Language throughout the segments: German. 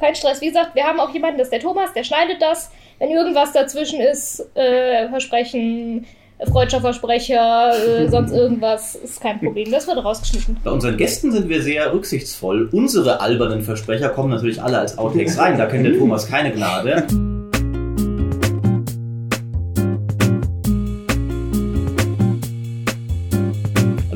Kein Stress. Wie gesagt, wir haben auch jemanden, das ist der Thomas, der schneidet das. Wenn irgendwas dazwischen ist, äh, Versprechen, freudscher Versprecher, äh, sonst irgendwas, ist kein Problem. Das wird rausgeschnitten. Bei unseren Gästen sind wir sehr rücksichtsvoll. Unsere albernen Versprecher kommen natürlich alle als Outtakes rein. Da kennt der Thomas keine Gnade.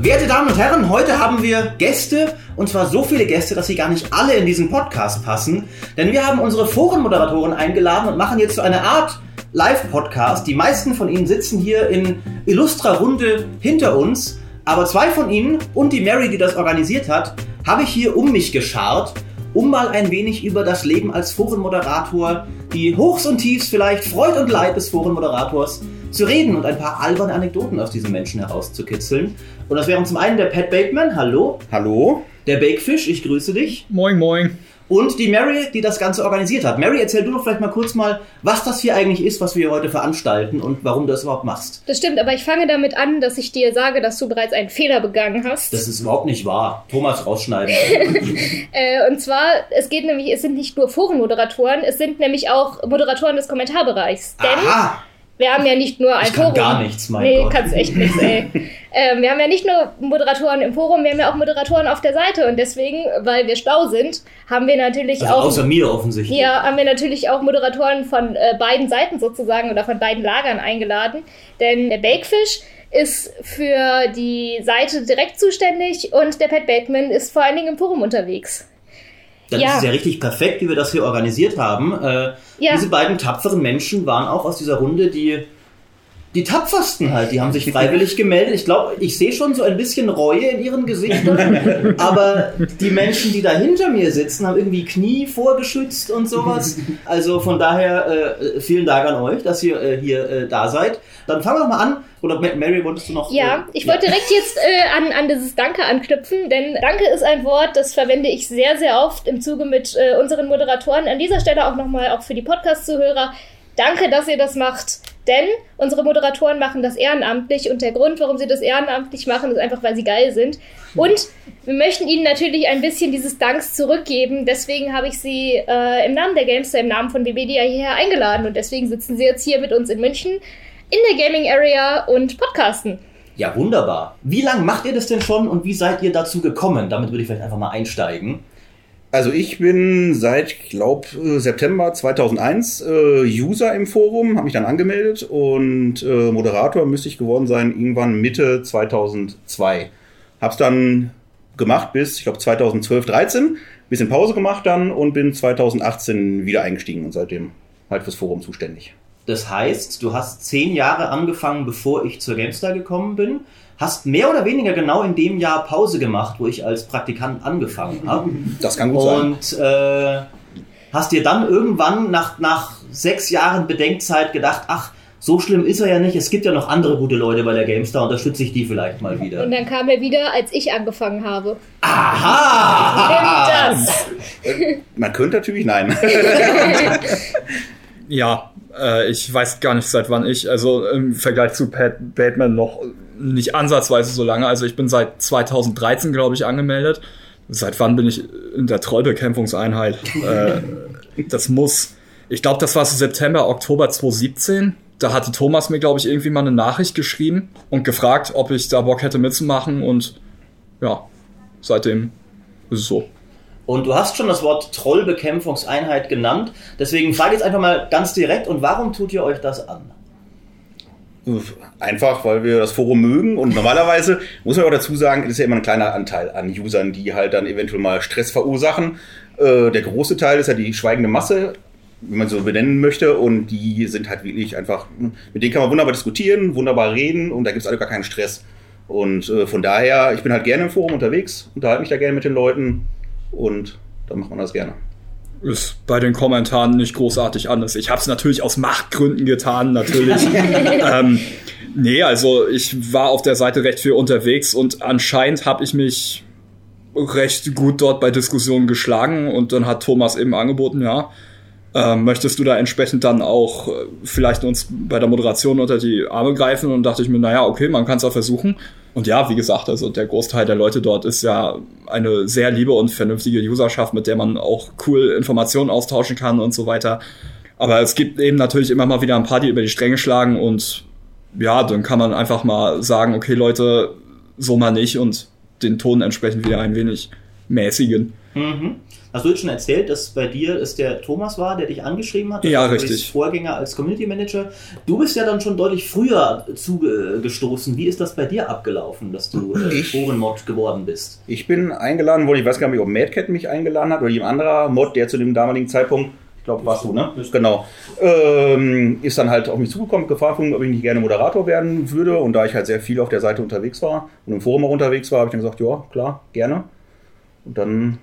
Werte Damen und Herren, heute haben wir Gäste und zwar so viele Gäste, dass sie gar nicht alle in diesen Podcast passen. Denn wir haben unsere Forenmoderatoren eingeladen und machen jetzt so eine Art Live-Podcast. Die meisten von ihnen sitzen hier in illustrer Runde hinter uns. Aber zwei von ihnen und die Mary, die das organisiert hat, habe ich hier um mich geschart, um mal ein wenig über das Leben als Forenmoderator, die Hochs und Tiefs, vielleicht Freud und Leid des Forenmoderators zu reden und ein paar alberne Anekdoten aus diesen Menschen herauszukitzeln. Und das wären zum einen der Pat Bateman, hallo. Hallo. Der Bakefish, ich grüße dich. Moin, moin. Und die Mary, die das Ganze organisiert hat. Mary, erzähl du doch vielleicht mal kurz mal, was das hier eigentlich ist, was wir heute veranstalten und warum du das überhaupt machst. Das stimmt, aber ich fange damit an, dass ich dir sage, dass du bereits einen Fehler begangen hast. Das ist überhaupt nicht wahr. Thomas rausschneiden. äh, und zwar, es geht nämlich, es sind nicht nur Forenmoderatoren, es sind nämlich auch Moderatoren des Kommentarbereichs. Denn Aha! Wir haben ja nicht nur ein ich kann Forum. gar nichts, mein nee, Gott. kannst echt nichts, ey. ähm, wir haben ja nicht nur Moderatoren im Forum, wir haben ja auch Moderatoren auf der Seite und deswegen, weil wir schlau sind, haben wir natürlich Also auch. außer mir offensichtlich. Ja, haben wir natürlich auch Moderatoren von äh, beiden Seiten sozusagen oder von beiden Lagern eingeladen. Denn der Bakefish ist für die Seite direkt zuständig und der Pat Bateman ist vor allen Dingen im Forum unterwegs. Dann Ja. ist es ja richtig perfekt, wie wir das hier organisiert haben. Äh, Ja. Diese beiden tapferen Menschen waren auch aus dieser Runde die, die tapfersten halt. Die haben sich freiwillig gemeldet. Ich glaube, ich sehe schon so ein bisschen Reue in ihren Gesichtern. aber die Menschen, die da hinter mir sitzen, haben irgendwie Knie vorgeschützt und sowas. Also von daher äh, vielen Dank an euch, dass ihr äh, hier äh, da seid. Dann fangen wir mal an. Oder Ma- Mary, wolltest du noch? Ja, äh, ich wollte direkt jetzt äh, an, an dieses Danke anknüpfen, denn Danke ist ein Wort, das verwende ich sehr, sehr oft im Zuge mit äh, unseren Moderatoren. An dieser Stelle auch nochmal auch für die Podcast-Zuhörer. Danke, dass ihr das macht, denn unsere Moderatoren machen das ehrenamtlich und der Grund, warum sie das ehrenamtlich machen, ist einfach, weil sie geil sind. Und wir möchten ihnen natürlich ein bisschen dieses Danks zurückgeben. Deswegen habe ich sie äh, im Namen der Gamester, im Namen von BBDA hierher eingeladen und deswegen sitzen sie jetzt hier mit uns in München in der Gaming Area und podcasten. Ja, wunderbar. Wie lange macht ihr das denn schon und wie seid ihr dazu gekommen? Damit würde ich vielleicht einfach mal einsteigen. Also ich bin seit, glaub, äh, September 2001 äh, User im Forum, habe mich dann angemeldet und äh, Moderator müsste ich geworden sein irgendwann Mitte 2002. Hab's dann gemacht bis, ich glaube, 2012, 13. Bisschen Pause gemacht dann und bin 2018 wieder eingestiegen und seitdem halt fürs Forum zuständig. Das heißt, du hast zehn Jahre angefangen, bevor ich zur GameStar gekommen bin. Hast mehr oder weniger genau in dem Jahr Pause gemacht, wo ich als Praktikant angefangen habe. Das kann gut sein. Und äh, hast dir dann irgendwann nach, nach sechs Jahren Bedenkzeit gedacht, ach, so schlimm ist er ja nicht. Es gibt ja noch andere gute Leute bei der GameStar, unterstütze ich die vielleicht mal wieder. Und dann kam er wieder, als ich angefangen habe. Aha! Stimmt das? Man könnte natürlich nein. Ja, äh, ich weiß gar nicht, seit wann ich, also im Vergleich zu Pat Bateman noch nicht ansatzweise so lange. Also ich bin seit 2013, glaube ich, angemeldet. Seit wann bin ich in der Trollbekämpfungseinheit? äh, das muss, ich glaube, das war so September, Oktober 2017. Da hatte Thomas mir, glaube ich, irgendwie mal eine Nachricht geschrieben und gefragt, ob ich da Bock hätte mitzumachen. Und ja, seitdem ist es so. Und du hast schon das Wort Trollbekämpfungseinheit genannt. Deswegen frage ich jetzt einfach mal ganz direkt, und warum tut ihr euch das an? Einfach, weil wir das Forum mögen und normalerweise muss man auch dazu sagen, es ist ja immer ein kleiner Anteil an Usern, die halt dann eventuell mal Stress verursachen. Äh, der große Teil ist ja die schweigende Masse, wie man so benennen möchte, und die sind halt wirklich einfach, mit denen kann man wunderbar diskutieren, wunderbar reden und da gibt es alle gar keinen Stress. Und äh, von daher, ich bin halt gerne im Forum unterwegs, unterhalte mich da gerne mit den Leuten und dann macht man das gerne. Ist bei den Kommentaren nicht großartig anders. Ich habe es natürlich aus Machtgründen getan, natürlich. ähm, nee, also ich war auf der Seite recht viel unterwegs und anscheinend habe ich mich recht gut dort bei Diskussionen geschlagen und dann hat Thomas eben angeboten, ja, ähm, möchtest du da entsprechend dann auch äh, vielleicht uns bei der Moderation unter die Arme greifen und dachte ich mir, naja, okay, man kann es auch versuchen. Und ja, wie gesagt, also der Großteil der Leute dort ist ja eine sehr liebe und vernünftige Userschaft, mit der man auch cool Informationen austauschen kann und so weiter. Aber es gibt eben natürlich immer mal wieder ein paar, die über die Stränge schlagen und ja, dann kann man einfach mal sagen, okay Leute, so mal nicht und den Ton entsprechend wieder ein wenig mäßigen. Mhm. Hast du jetzt schon erzählt, dass bei dir es der Thomas war, der dich angeschrieben hat? Ja, also richtig. Vorgänger als Community Manager. Du bist ja dann schon deutlich früher zugestoßen. Wie ist das bei dir abgelaufen, dass du äh, Forenmod geworden bist? Ich bin eingeladen worden, ich weiß gar nicht, ob Madcat mich eingeladen hat oder jemand anderer Mod, der zu dem damaligen Zeitpunkt, ich glaube, warst du, ne? Genau. Ähm, ist dann halt auf mich zugekommen, gefragt, worden, ob ich nicht gerne Moderator werden würde. Und da ich halt sehr viel auf der Seite unterwegs war und im Forum auch unterwegs war, habe ich dann gesagt, ja, klar, gerne. Und dann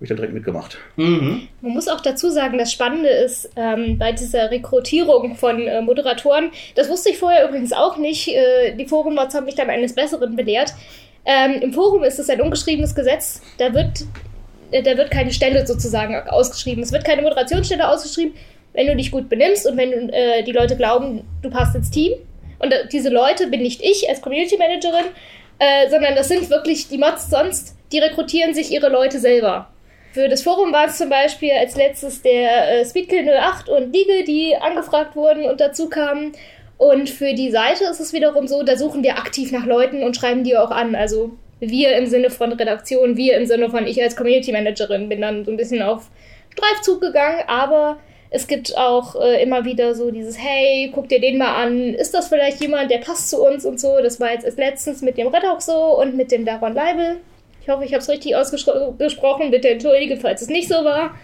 ich dann direkt mitgemacht. Mhm. Man muss auch dazu sagen, das Spannende ist ähm, bei dieser Rekrutierung von äh, Moderatoren, das wusste ich vorher übrigens auch nicht, äh, die Forenmods haben mich dann eines Besseren belehrt. Ähm, Im Forum ist es ein ungeschriebenes Gesetz, da wird, äh, da wird keine Stelle sozusagen ausgeschrieben. Es wird keine Moderationsstelle ausgeschrieben, wenn du dich gut benimmst und wenn äh, die Leute glauben, du passt ins Team. Und äh, diese Leute bin nicht ich als Community Managerin, äh, sondern das sind wirklich die Mods sonst, die rekrutieren sich ihre Leute selber. Für das Forum war es zum Beispiel als letztes der äh, Speedkill 08 und Liege, die angefragt wurden und dazu kamen. Und für die Seite ist es wiederum so, da suchen wir aktiv nach Leuten und schreiben die auch an. Also wir im Sinne von Redaktion, wir im Sinne von ich als Community Managerin bin dann so ein bisschen auf Streifzug gegangen, aber es gibt auch äh, immer wieder so dieses, hey, guck dir den mal an, ist das vielleicht jemand, der passt zu uns und so. Das war jetzt erst letztens mit dem Red auch so und mit dem Daron Leibel. Ich hoffe, ich habe es richtig ausgesprochen. Bitte entschuldige, falls es nicht so war.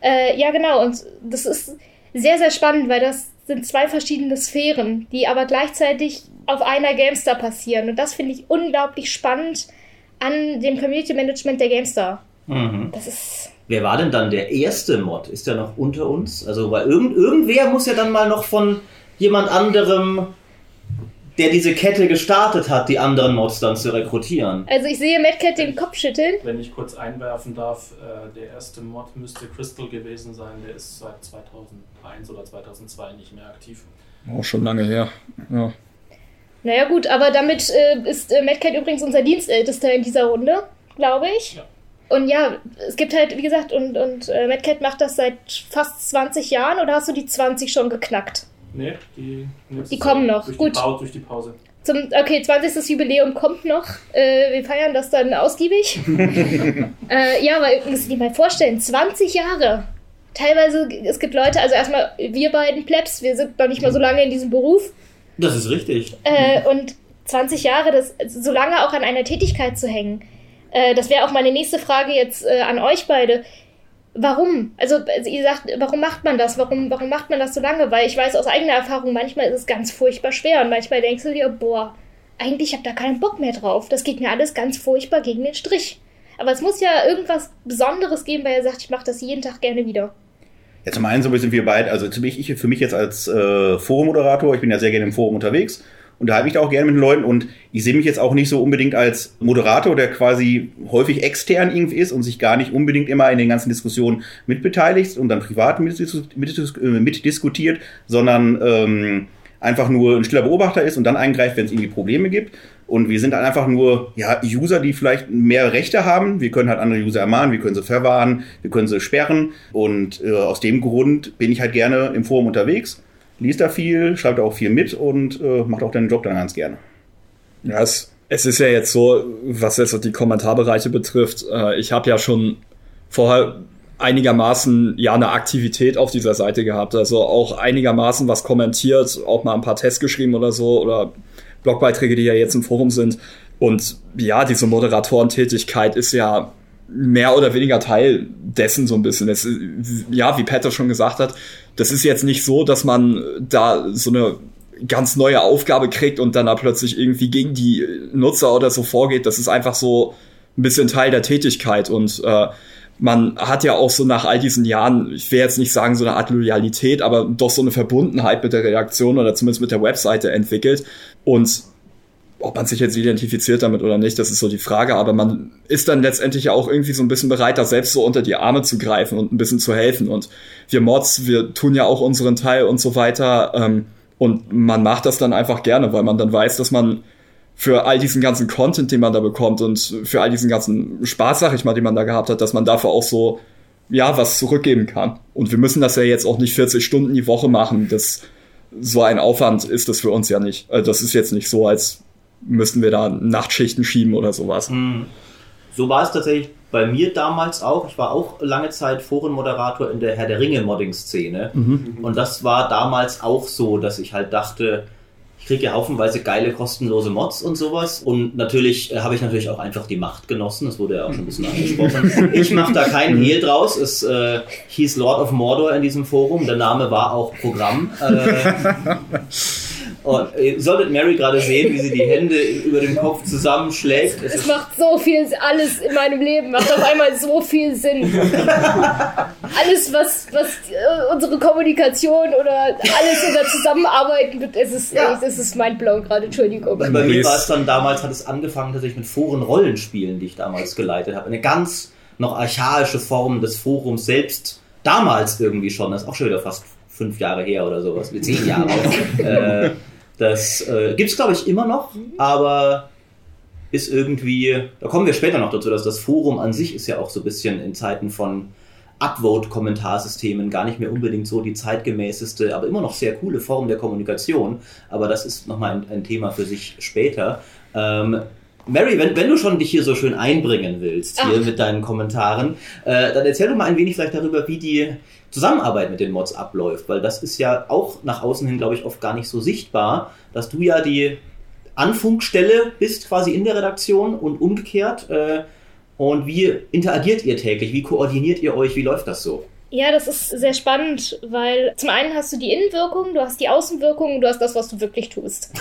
Äh, ja, genau. Und das ist sehr, sehr spannend, weil das sind zwei verschiedene Sphären, die aber gleichzeitig auf einer GameStar passieren. Und das finde ich unglaublich spannend an dem Community Management der GameStar. Mhm. Das ist. Wer war denn dann der erste Mod? Ist der noch unter uns? Also, weil irgend, irgendwer muss ja dann mal noch von jemand anderem, der diese Kette gestartet hat, die anderen Mods dann zu rekrutieren. Also ich sehe Madcat den Kopf schütteln. Wenn ich kurz einwerfen darf, äh, der erste Mod müsste Crystal gewesen sein. Der ist seit 2001 oder 2002 nicht mehr aktiv. Auch schon lange her. Ja. Naja gut, aber damit äh, ist äh, Madcat übrigens unser Dienstältester in dieser Runde, glaube ich. Ja. Und ja, es gibt halt, wie gesagt, und, und äh, Madcat macht das seit fast 20 Jahren oder hast du die 20 schon geknackt? Nee, die, Die kommen noch, Durch gut. Die Pause, durch die Pause. Zum, okay, 20. Jubiläum kommt noch. Äh, wir feiern das dann ausgiebig. äh, ja, aber ihr müsst dir mal vorstellen, 20 Jahre. Teilweise, es gibt Leute, also erstmal wir beiden Plebs, wir sind noch nicht mal so lange in diesem Beruf. Das ist richtig. Äh, und 20 Jahre, das, so lange auch an einer Tätigkeit zu hängen. Äh, das wäre auch meine nächste Frage jetzt äh, an euch beide. Warum? Also, also ihr sagt, warum macht man das? Warum, warum macht man das so lange? Weil ich weiß aus eigener Erfahrung, manchmal ist es ganz furchtbar schwer und manchmal denkst du dir, boah, eigentlich habe da keinen Bock mehr drauf. Das geht mir alles ganz furchtbar gegen den Strich. Aber es muss ja irgendwas Besonderes geben, weil er sagt, ich mache das jeden Tag gerne wieder. Ja, zum einen so sind wir beide, also für mich, ich, für mich jetzt als äh, Forummoderator, ich bin ja sehr gerne im Forum unterwegs, unterhalte mich da auch gerne mit den Leuten und ich sehe mich jetzt auch nicht so unbedingt als Moderator, der quasi häufig extern irgendwie ist und sich gar nicht unbedingt immer in den ganzen Diskussionen mitbeteiligt und dann privat äh, mitdiskutiert, sondern ähm, einfach nur ein stiller Beobachter ist und dann eingreift, wenn es irgendwie Probleme gibt. Und wir sind dann einfach nur ja, User, die vielleicht mehr Rechte haben. Wir können halt andere User ermahnen, wir können sie verwahren, wir können sie sperren. Und äh, aus dem Grund bin ich halt gerne im Forum unterwegs, liest da viel, schreibt auch viel mit und äh, macht auch deinen Job dann ganz gerne. Ja, es, es ist ja jetzt so, was jetzt die Kommentarbereiche betrifft, äh, ich habe ja schon vorher einigermaßen ja eine Aktivität auf dieser Seite gehabt, also auch einigermaßen was kommentiert, auch mal ein paar Tests geschrieben oder so oder Blogbeiträge, die ja jetzt im Forum sind. Und ja, diese Moderatorentätigkeit ist ja mehr oder weniger Teil dessen so ein bisschen. Es, ja, wie Peter schon gesagt hat, das ist jetzt nicht so, dass man da so eine ganz neue Aufgabe kriegt und dann da plötzlich irgendwie gegen die Nutzer oder so vorgeht. Das ist einfach so ein bisschen Teil der Tätigkeit und äh, man hat ja auch so nach all diesen Jahren, ich will jetzt nicht sagen so eine Art Loyalität, aber doch so eine Verbundenheit mit der Redaktion oder zumindest mit der Webseite entwickelt und ob man sich jetzt identifiziert damit oder nicht, das ist so die Frage, aber man ist dann letztendlich ja auch irgendwie so ein bisschen bereit, da selbst so unter die Arme zu greifen und ein bisschen zu helfen. Und wir Mods, wir tun ja auch unseren Teil und so weiter. Ähm, und man macht das dann einfach gerne, weil man dann weiß, dass man für all diesen ganzen Content, den man da bekommt und für all diesen ganzen Spaß, sag ich mal, den man da gehabt hat, dass man dafür auch so, ja, was zurückgeben kann. Und wir müssen das ja jetzt auch nicht 40 Stunden die Woche machen. Das, so ein Aufwand ist das für uns ja nicht. Also das ist jetzt nicht so, als müssten wir da Nachtschichten schieben oder sowas. So war es tatsächlich bei mir damals auch. Ich war auch lange Zeit Forenmoderator in der Herr der Ringe Modding-Szene. Und das war damals auch so, dass ich halt dachte, ich kriege ja haufenweise geile kostenlose Mods und sowas. Und natürlich äh, habe ich natürlich auch einfach die Macht genossen. Das wurde ja auch schon ein bisschen angesprochen. Ich mache da keinen Hehl draus. Es äh, hieß Lord of Mordor in diesem Forum. Der Name war auch Programm. Äh, und ihr solltet Mary gerade sehen, wie sie die Hände über dem Kopf zusammenschlägt. Es Es macht so viel, alles in meinem Leben macht auf einmal so viel Sinn. alles, was, was äh, unsere Kommunikation oder alles in der Zusammenarbeit, wird, es ist, Ja. es ist mindblown gerade, Entschuldigung. Bei mir war es dann damals, hat es angefangen tatsächlich mit Foren-Rollenspielen, die ich damals geleitet habe. Eine ganz noch archaische Form des Forums selbst. Damals irgendwie schon, das ist auch schon wieder fast fünf Jahre her oder sowas, zehn Jahre. äh, das äh, gibt es, glaube ich, immer noch, aber ist irgendwie, da kommen wir später noch dazu, dass das Forum an sich ist ja auch so ein bisschen in Zeiten von Upvote-Kommentarsystemen gar nicht mehr unbedingt so die zeitgemäßeste, aber immer noch sehr coole Form der Kommunikation. Aber das ist nochmal ein, ein Thema für sich später. Ähm, Mary, wenn, wenn du schon dich hier so schön einbringen willst, hier Ach. mit deinen Kommentaren, äh, dann erzähl doch mal ein wenig vielleicht darüber, wie die Zusammenarbeit mit den Mods abläuft, weil das ist ja auch nach außen hin, glaube ich, oft gar nicht so sichtbar, dass du ja die Anfunkstelle bist quasi in der Redaktion und umgekehrt. Äh, und wie interagiert ihr täglich? Wie koordiniert ihr euch? Wie läuft das so? Ja, das ist sehr spannend, weil zum einen hast du die Innenwirkung, du hast die Außenwirkung und du hast das, was du wirklich tust.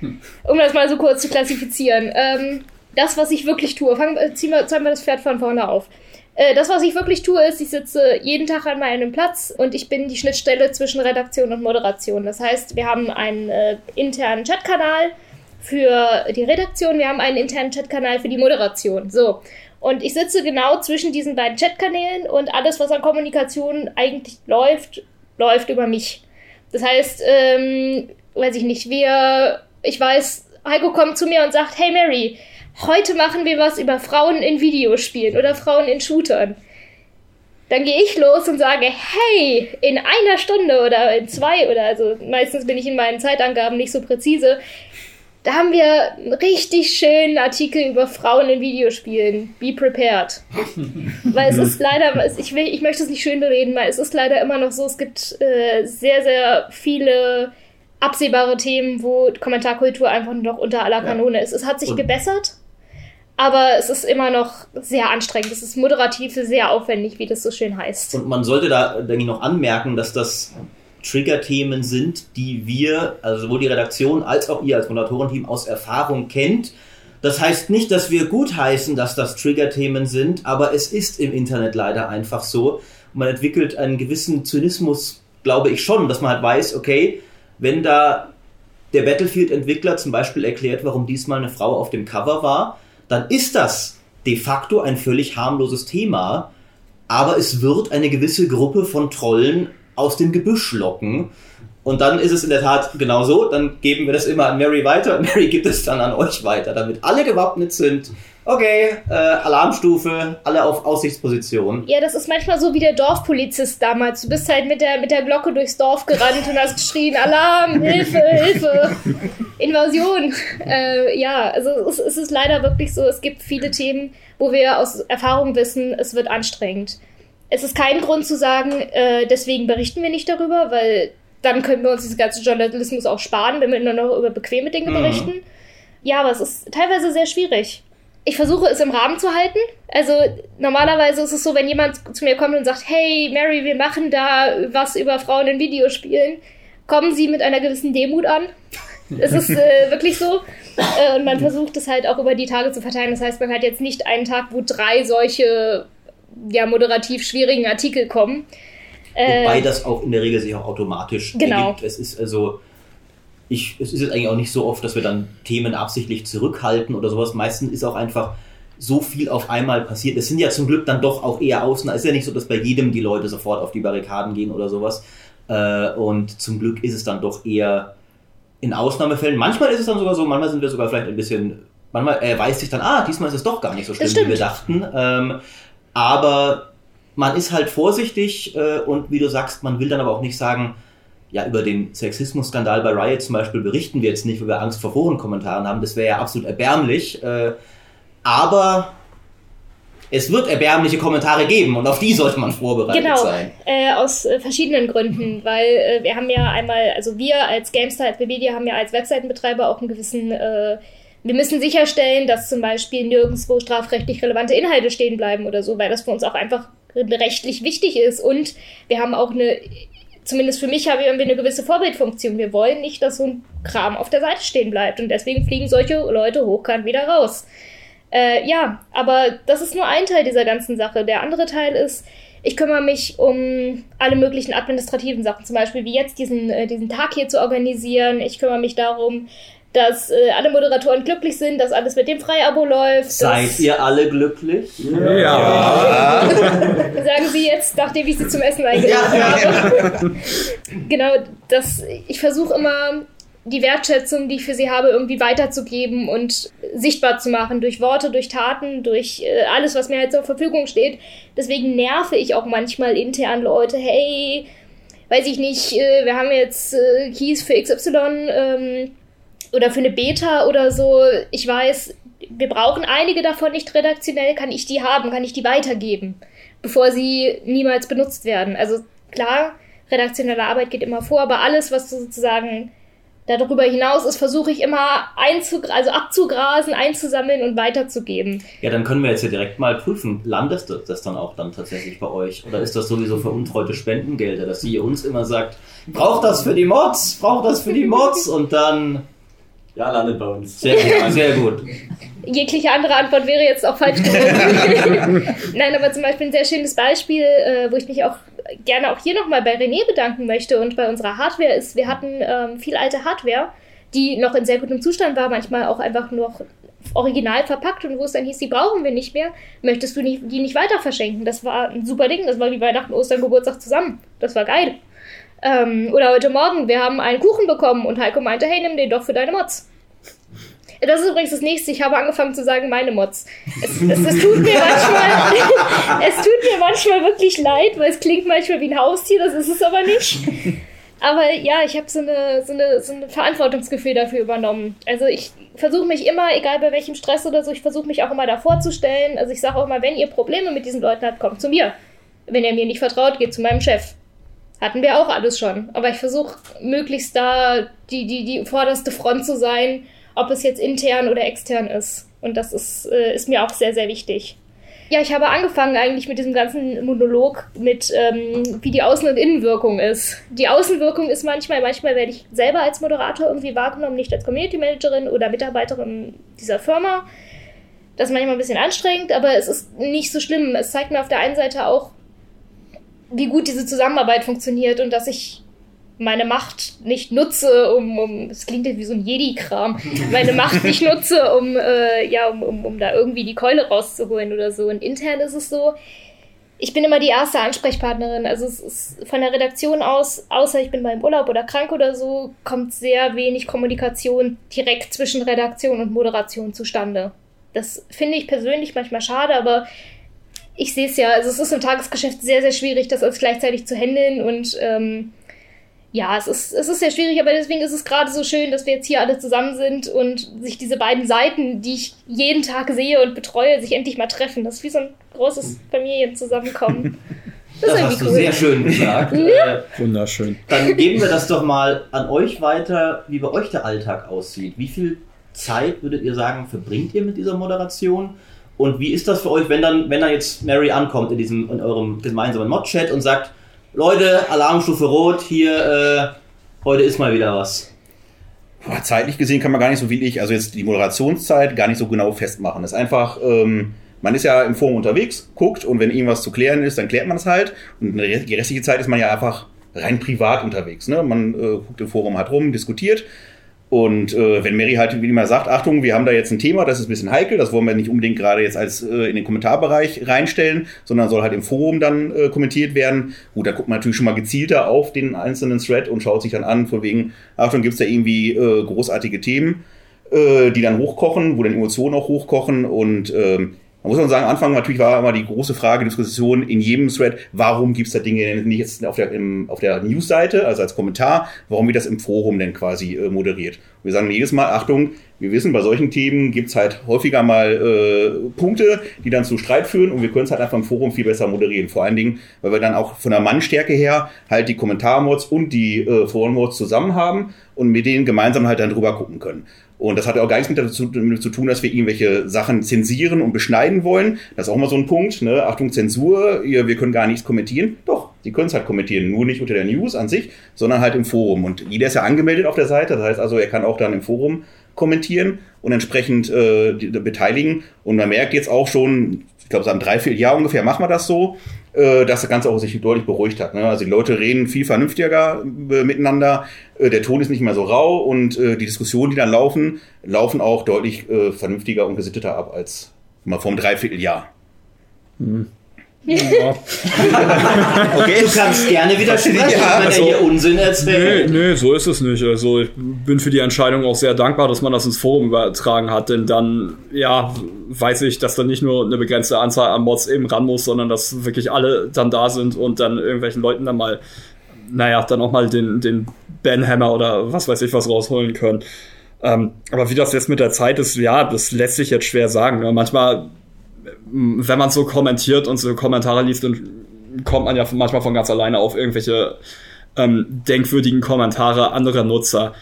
um das mal so kurz zu klassifizieren. Ähm, das, was ich wirklich tue, fangen, ziehen wir, zäumen wir das Pferd von vorne auf. Äh, das, was ich wirklich tue, ist, ich sitze jeden Tag an meinem Platz und ich bin die Schnittstelle zwischen Redaktion und Moderation. Das heißt, wir haben einen äh, internen Chatkanal für die Redaktion, wir haben einen internen Chatkanal für die Moderation. So. Und ich sitze genau zwischen diesen beiden Chatkanälen und alles, was an Kommunikation eigentlich läuft, läuft über mich. Das heißt, ähm, weiß ich nicht, wir, ich weiß, Heiko kommt zu mir und sagt, hey Mary, heute machen wir was über Frauen in Videospielen oder Frauen in Shootern. Dann gehe ich los und sage, hey, in einer Stunde oder in zwei oder also meistens bin ich in meinen Zeitangaben nicht so präzise. Da haben wir einen richtig schönen Artikel über Frauen in Videospielen. Be prepared. weil es ist leider, ich, will, ich möchte es nicht schön reden, weil es ist leider immer noch so, es gibt äh, sehr, sehr viele absehbare Themen, wo Kommentarkultur einfach noch unter aller Kanone ist. Es hat sich Und- gebessert, aber es ist immer noch sehr anstrengend. Es ist moderativ sehr aufwendig, wie das so schön heißt. Und man sollte da, denke ich, noch anmerken, dass das Trigger-Themen sind, die wir, also sowohl die Redaktion als auch ihr als Moderatorenteam aus Erfahrung kennt. Das heißt nicht, dass wir gutheißen, dass das Trigger-Themen sind, aber es ist im Internet leider einfach so. Man entwickelt einen gewissen Zynismus, glaube ich schon, dass man halt weiß, okay, wenn da der Battlefield-Entwickler zum Beispiel erklärt, warum diesmal eine Frau auf dem Cover war, dann ist das de facto ein völlig harmloses Thema, aber es wird eine gewisse Gruppe von Trollen aus dem Gebüsch locken. Und dann ist es in der Tat genau so, dann geben wir das immer an Mary weiter und Mary gibt es dann an euch weiter, damit alle gewappnet sind. Okay, äh, Alarmstufe, alle auf Aussichtsposition. Ja, das ist manchmal so wie der Dorfpolizist damals. Du bist halt mit der, mit der Glocke durchs Dorf gerannt und hast geschrien, Alarm, Hilfe, Hilfe, Invasion. Äh, ja, also es, es ist leider wirklich so, es gibt viele Themen, wo wir aus Erfahrung wissen, es wird anstrengend. Es ist kein Grund zu sagen, äh, deswegen berichten wir nicht darüber, weil dann können wir uns diesen ganzen Journalismus auch sparen, wenn wir nur noch über bequeme Dinge Mhm. berichten. Ja, aber es ist teilweise sehr schwierig. Ich versuche es im Rahmen zu halten. Also normalerweise ist es so, wenn jemand zu mir kommt und sagt, hey Mary, wir machen da was über Frauen in Videospielen, kommen sie mit einer gewissen Demut an. Es ist äh, wirklich so. Äh, und man versucht es halt auch über die Tage zu verteilen. Das heißt, man hat jetzt nicht einen Tag, wo drei solche ja, moderativ schwierigen Artikel kommen. Äh, Wobei das auch in der Regel sich auch automatisch Genau. ergibt. Es ist also, ich, es ist jetzt eigentlich auch nicht so oft, dass wir dann Themen absichtlich zurückhalten oder sowas. Meistens ist auch einfach so viel auf einmal passiert. Es sind ja zum Glück dann doch auch eher Außen. Es ist ja nicht so, dass bei jedem die Leute sofort auf die Barrikaden gehen oder sowas. Äh, und zum Glück ist es dann doch eher in Ausnahmefällen, manchmal ist es dann sogar so, manchmal sind wir sogar vielleicht ein bisschen, manchmal erweist sich dann, ah, diesmal ist es doch gar nicht so schlimm, wie wir dachten. Ähm, aber man ist halt vorsichtig äh, und wie du sagst, man will dann aber auch nicht sagen, ja, über den Sexismus-Skandal bei Riot zum Beispiel berichten wir jetzt nicht, weil wir Angst vor Forenkommentaren haben. Das wäre ja absolut erbärmlich. Äh, aber es wird erbärmliche Kommentare geben und auf die sollte man vorbereitet genau, sein. Äh, aus äh, verschiedenen Gründen, weil äh, wir haben ja einmal, also wir als GameStar, als Webedia haben ja als Webseitenbetreiber auch einen gewissen, äh, wir müssen sicherstellen, dass zum Beispiel nirgendwo strafrechtlich relevante Inhalte stehen bleiben oder so, weil das für uns auch einfach rechtlich wichtig ist und wir haben auch eine zumindest für mich haben wir eine gewisse Vorbildfunktion. Wir wollen nicht, dass so ein Kram auf der Seite stehen bleibt und deswegen fliegen solche Leute hochkant wieder raus. Äh, ja, aber das ist nur ein Teil dieser ganzen Sache. Der andere Teil ist, ich kümmere mich um alle möglichen administrativen Sachen, zum Beispiel wie jetzt diesen, äh, diesen Tag hier zu organisieren. Ich kümmere mich darum, dass äh, alle Moderatoren glücklich sind, dass alles mit dem Freiabo läuft. Seid ihr alle glücklich? Ja. ja. Sagen Sie jetzt, nachdem ich Sie zum Essen eingeladen ja. habe. genau, das, ich versuche immer die Wertschätzung, die ich für sie habe, irgendwie weiterzugeben und sichtbar zu machen durch Worte, durch Taten, durch äh, alles, was mir halt zur Verfügung steht. Deswegen nerve ich auch manchmal intern Leute, hey, weiß ich nicht, äh, wir haben jetzt äh, Keys für XY ähm, oder für eine Beta oder so. Ich weiß, wir brauchen einige davon nicht redaktionell, kann ich die haben, kann ich die weitergeben, bevor sie niemals benutzt werden. Also klar, redaktionelle Arbeit geht immer vor, aber alles, was sozusagen Darüber hinaus ist, versuche ich immer also abzugrasen, einzusammeln und weiterzugeben. Ja, dann können wir jetzt ja direkt mal prüfen, landet das dann auch dann tatsächlich bei euch? Oder ist das sowieso veruntreute Spendengelder, dass sie uns immer sagt, braucht das für die Mods, braucht das für die Mods und dann... Ja, landet bei uns. Sehr gut, sehr gut. Jegliche andere Antwort wäre jetzt auch falsch gewesen. Nein, aber zum Beispiel ein sehr schönes Beispiel, äh, wo ich mich auch gerne auch hier nochmal bei René bedanken möchte und bei unserer Hardware ist, wir hatten ähm, viel alte Hardware, die noch in sehr gutem Zustand war, manchmal auch einfach noch original verpackt und wo es dann hieß, die brauchen wir nicht mehr, möchtest du die nicht weiter verschenken? Das war ein super Ding, das war wie Weihnachten, Ostern, Geburtstag zusammen. Das war geil. Ähm, oder heute Morgen, wir haben einen Kuchen bekommen und Heiko meinte, hey, nimm den doch für deine Mods. Das ist übrigens das nächste. Ich habe angefangen zu sagen, meine Mods. Es, es, es, tut mir manchmal, es tut mir manchmal wirklich leid, weil es klingt manchmal wie ein Haustier, das ist es aber nicht. Aber ja, ich habe so eine, so, eine, so ein Verantwortungsgefühl dafür übernommen. Also ich versuche mich immer, egal bei welchem Stress oder so, ich versuche mich auch immer davor zu stellen. Also ich sage auch immer, wenn ihr Probleme mit diesen Leuten habt, kommt zu mir. Wenn ihr mir nicht vertraut, geht zu meinem Chef. Hatten wir auch alles schon. Aber ich versuche möglichst da die, die, die vorderste Front zu sein ob es jetzt intern oder extern ist. Und das ist, äh, ist mir auch sehr, sehr wichtig. Ja, ich habe angefangen eigentlich mit diesem ganzen Monolog mit, ähm, wie die Außen- und Innenwirkung ist. Die Außenwirkung ist manchmal, manchmal werde ich selber als Moderator irgendwie wahrgenommen, nicht als Community Managerin oder Mitarbeiterin dieser Firma. Das ist manchmal ein bisschen anstrengend, aber es ist nicht so schlimm. Es zeigt mir auf der einen Seite auch, wie gut diese Zusammenarbeit funktioniert und dass ich meine Macht nicht nutze, um, um es klingt jetzt wie so ein Jedi-Kram, meine Macht nicht nutze, um, äh, ja, um, um, um da irgendwie die Keule rauszuholen oder so. Und intern ist es so, ich bin immer die erste Ansprechpartnerin. Also es ist von der Redaktion aus, außer ich bin mal im Urlaub oder krank oder so, kommt sehr wenig Kommunikation direkt zwischen Redaktion und Moderation zustande. Das finde ich persönlich manchmal schade, aber ich sehe es ja, also es ist im Tagesgeschäft sehr, sehr schwierig, das alles gleichzeitig zu handeln und ähm, ja, es ist, es ist sehr schwierig, aber deswegen ist es gerade so schön, dass wir jetzt hier alle zusammen sind und sich diese beiden Seiten, die ich jeden Tag sehe und betreue, sich endlich mal treffen. Das ist wie so ein großes Familienzusammenkommen. Das, das hast cool. du sehr schön gesagt. ja. Äh, Wunderschön. Dann geben wir das doch mal an euch weiter, wie bei euch der Alltag aussieht. Wie viel Zeit würdet ihr sagen, verbringt ihr mit dieser Moderation? Und wie ist das für euch, wenn dann, wenn dann jetzt Mary ankommt in diesem, in eurem gemeinsamen Mod-Chat und sagt, Leute, Alarmstufe Rot, hier, äh, heute ist mal wieder was. Zeitlich gesehen kann man gar nicht so wie ich, also jetzt die Moderationszeit gar nicht so genau festmachen. Das ist einfach, ähm, man ist ja im Forum unterwegs, guckt und wenn irgendwas zu klären ist, dann klärt man es halt. Und die restliche Zeit ist man ja einfach rein privat unterwegs. Ne? Man äh, guckt im Forum halt rum, diskutiert Und äh, wenn Mary halt wie immer sagt, Achtung, wir haben da jetzt ein Thema, das ist ein bisschen heikel, das wollen wir nicht unbedingt gerade jetzt als äh, in den Kommentarbereich reinstellen, sondern soll halt im Forum dann äh, kommentiert werden. Gut, da guckt man natürlich schon mal gezielter auf den einzelnen Thread und schaut sich dann an, von wegen, Achtung, gibt's da irgendwie äh, großartige Themen, äh, die dann hochkochen, wo dann Emotionen auch hochkochen und ähm, man muss man sagen, am Anfang natürlich war immer die große Frage, Diskussion in jedem Thread, warum gibt es da Dinge nicht jetzt auf der, im, auf der News-Seite, also als Kommentar, warum wird das im Forum denn quasi äh, moderiert? Wir sagen jedes Mal, Achtung, wir wissen, bei solchen Themen gibt es halt häufiger mal äh, Punkte, die dann zu Streit führen und wir können es halt einfach im Forum viel besser moderieren. Vor allen Dingen, weil wir dann auch von der Mannstärke her halt die Kommentarmods und die äh, Forenmods zusammen haben und mit denen gemeinsam halt dann drüber gucken können. Und das hat auch gar nichts mit dazu, damit zu tun, dass wir irgendwelche Sachen zensieren und beschneiden wollen. Das ist auch mal so ein Punkt. Ne? Achtung, Zensur, ihr, wir können gar nichts kommentieren. Doch, Sie können es halt kommentieren, nur nicht unter der News an sich, sondern halt im Forum. Und jeder ist ja angemeldet auf der Seite. Das heißt also, er kann auch dann im Forum kommentieren und entsprechend äh, beteiligen. Und man merkt jetzt auch schon, ich glaube, seit einem Dreivierteljahr ungefähr machen wir das so, äh, dass das Ganze auch sich deutlich beruhigt hat. Ne? Also die Leute reden viel vernünftiger äh, miteinander, äh, der Ton ist nicht mehr so rau und äh, die Diskussionen, die dann laufen, laufen auch deutlich äh, vernünftiger und gesitteter ab als mal vor einem Dreivierteljahr. Mhm. Ja. okay. Du kannst gerne widersprechen, ja, wenn also, er hier Unsinn erzählt. Nee, nee, so ist es nicht. Also ich bin für die Entscheidung auch sehr dankbar, dass man das ins Forum übertragen hat, denn dann, ja, weiß ich, dass dann nicht nur eine begrenzte Anzahl an Mods eben ran muss, sondern dass wirklich alle dann da sind und dann irgendwelchen Leuten dann mal, naja, dann auch mal den, den Banhammer oder was weiß ich was rausholen können. Ähm, aber wie das jetzt mit der Zeit ist, ja, das lässt sich jetzt schwer sagen. Ne? Manchmal wenn man so kommentiert und so Kommentare liest, dann kommt man ja manchmal von ganz alleine auf irgendwelche ähm, denkwürdigen Kommentare anderer Nutzer.